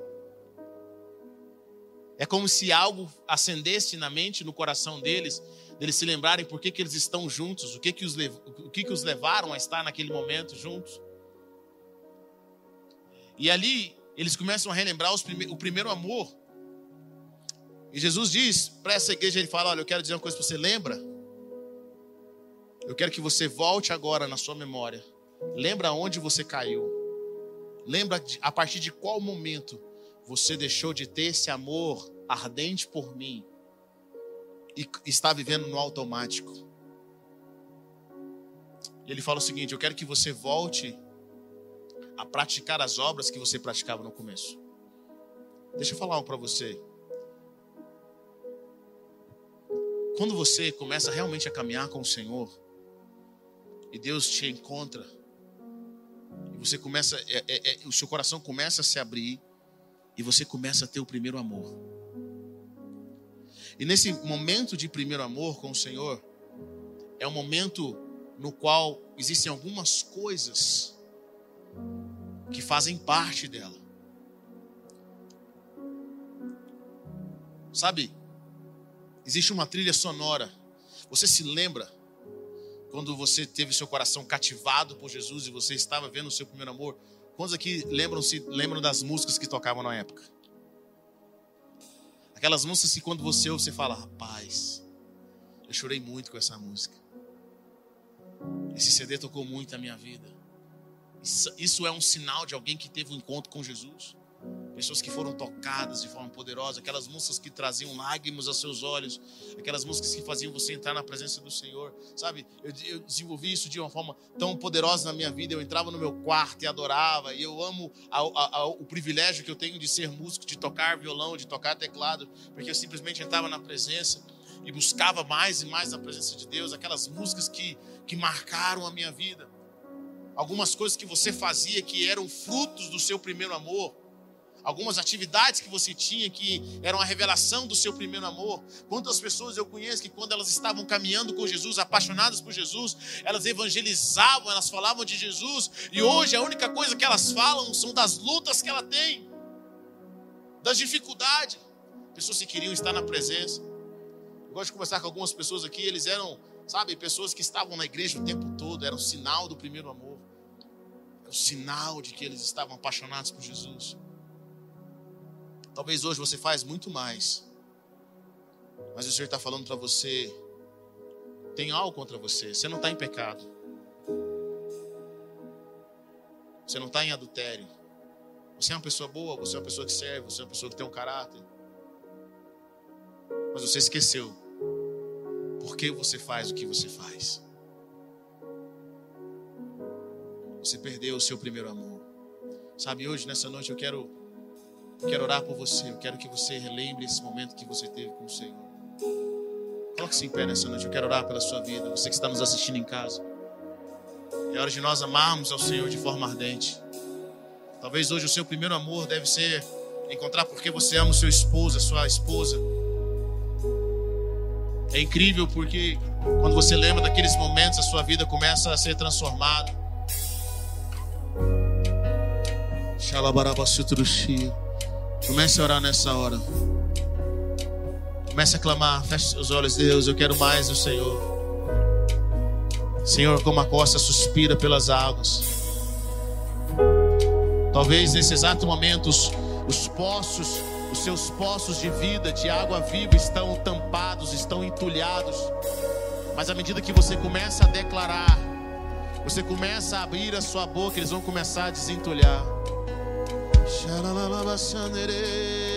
S3: É como se algo acendesse na mente, no coração deles, deles se lembrarem por que, que eles estão juntos, o que que, os, o que que os levaram a estar naquele momento juntos. E ali eles começam a relembrar prime o primeiro amor. E Jesus diz para essa igreja, ele fala, olha, eu quero dizer uma coisa para você, lembra? Eu quero que você volte agora na sua memória. Lembra onde você caiu. Lembra de, a partir de qual momento você deixou de ter esse amor ardente por mim e está vivendo no automático. E ele fala o seguinte: Eu quero que você volte a praticar as obras que você praticava no começo. Deixa eu falar algo para você. Quando você começa realmente a caminhar com o Senhor, e Deus te encontra, e você começa, é, é, é, o seu coração começa a se abrir, e você começa a ter o primeiro amor. E nesse momento de primeiro amor com o Senhor, é um momento no qual existem algumas coisas que fazem parte dela. Sabe, existe uma trilha sonora. Você se lembra quando você teve seu coração cativado por Jesus e você estava vendo o seu primeiro amor? Quantos aqui lembram-se lembram das músicas que tocavam na época? Aquelas músicas que quando você ouve, você fala, rapaz, eu chorei muito com essa música. Esse CD tocou muito na minha vida. Isso, é um sinal de alguém que teve um encontro com Jesus pessoas que foram tocadas de forma poderosa, aquelas músicas que traziam lágrimas aos seus olhos, aquelas músicas que faziam você entrar na presença do Senhor, sabe? Eu, eu, desenvolvi isso de uma forma tão poderosa na minha vida. Eu entrava no meu quarto e adorava, e eu amo a, a, a, o privilégio que eu tenho de ser músico, de tocar violão, de tocar teclado, porque eu simplesmente entrava na presença e buscava mais e mais a presença de Deus, aquelas músicas que, que marcaram a minha vida. Algumas coisas que você fazia que eram frutos do seu primeiro amor, algumas atividades que você tinha que eram a revelação do seu primeiro amor. Quantas pessoas eu conheço que quando elas estavam caminhando com Jesus, apaixonadas por Jesus, elas evangelizavam, elas falavam de Jesus, e hoje a única coisa que elas falam são das lutas que ela tem, das dificuldades. Pessoas que queriam estar na presença. Eu gosto de conversar com algumas pessoas aqui, eles eram, sabe, pessoas que estavam na igreja o tempo todo, era um sinal do primeiro amor. O sinal de que eles estavam apaixonados por Jesus. Talvez hoje você faz muito mais. Mas o Senhor está falando para você: tem algo contra você. Você não está em pecado. Você não está em adultério. Você é uma pessoa boa, você é uma pessoa que serve, você é uma pessoa que tem um caráter. Mas você esqueceu. Por que você faz o que você faz? Você perdeu o seu primeiro amor. Sabe, hoje, nessa noite, eu quero quero orar por você. Eu quero que você relembre esse momento que você teve com o Senhor. Coloque-se em pé nessa noite. Eu quero orar pela sua vida. Você que está nos assistindo em casa. É hora de nós amarmos ao Senhor de forma ardente. Talvez hoje o seu primeiro amor deve ser encontrar porque você ama o seu esposo, a sua esposa. É incrível porque quando você lembra daqueles momentos, a sua vida começa a ser transformada. Comece a orar nessa hora. Comece a clamar. Feche seus olhos, Deus. Eu quero mais do Senhor. Senhor, como a costa suspira pelas águas. Talvez nesse exato momento os, os poços, os seus poços de vida, de água viva, estão tampados, estão entulhados. Mas à medida que você começa a declarar, você começa a abrir a sua boca, eles vão começar a desentulhar. Sha la la la ba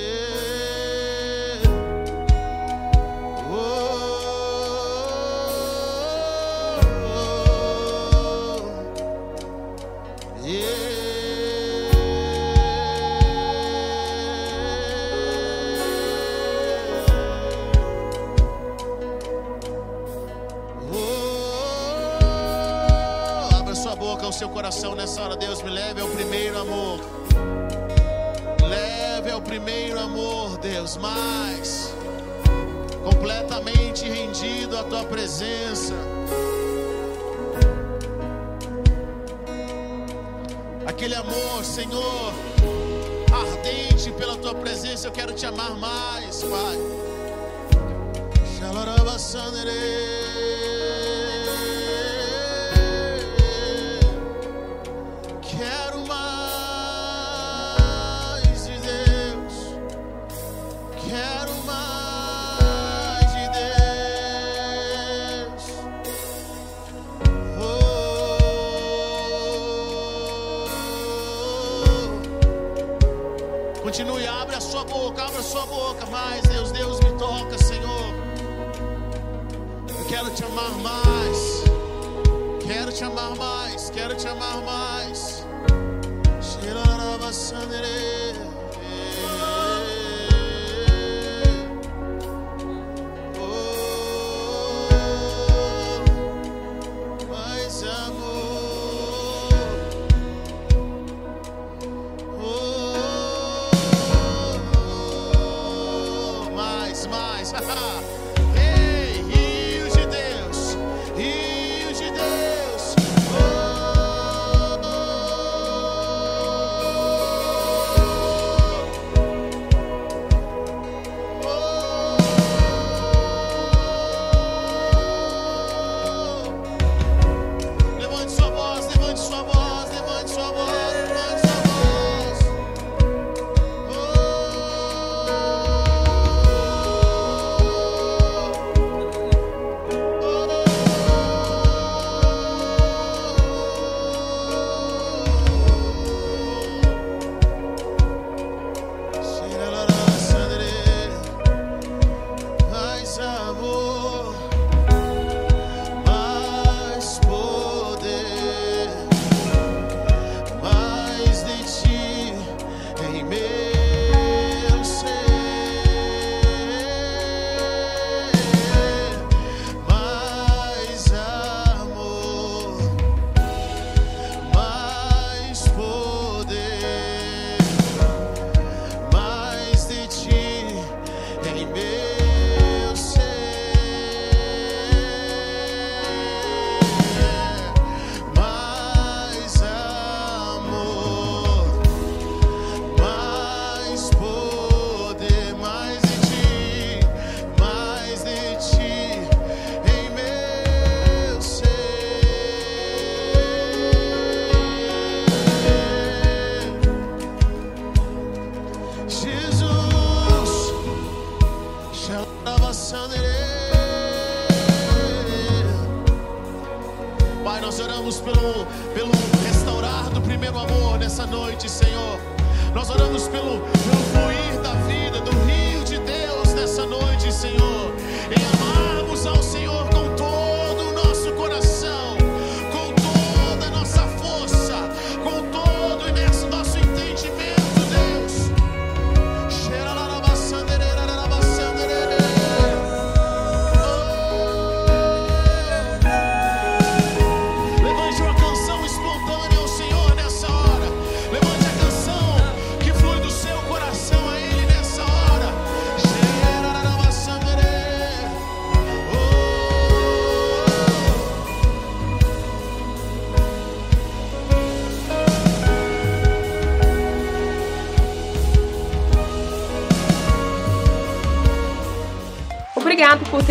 S3: Deus, mais completamente rendido à tua presença. Aquele amor, Senhor, ardente pela tua presença, eu quero te amar mais, Pai. Quero sua boca, abre a sua boca mais, Deus, Deus me toca, Senhor. Eu quero te amar mais. Quero te amar mais, quero te amar mais. Shirarabasandere.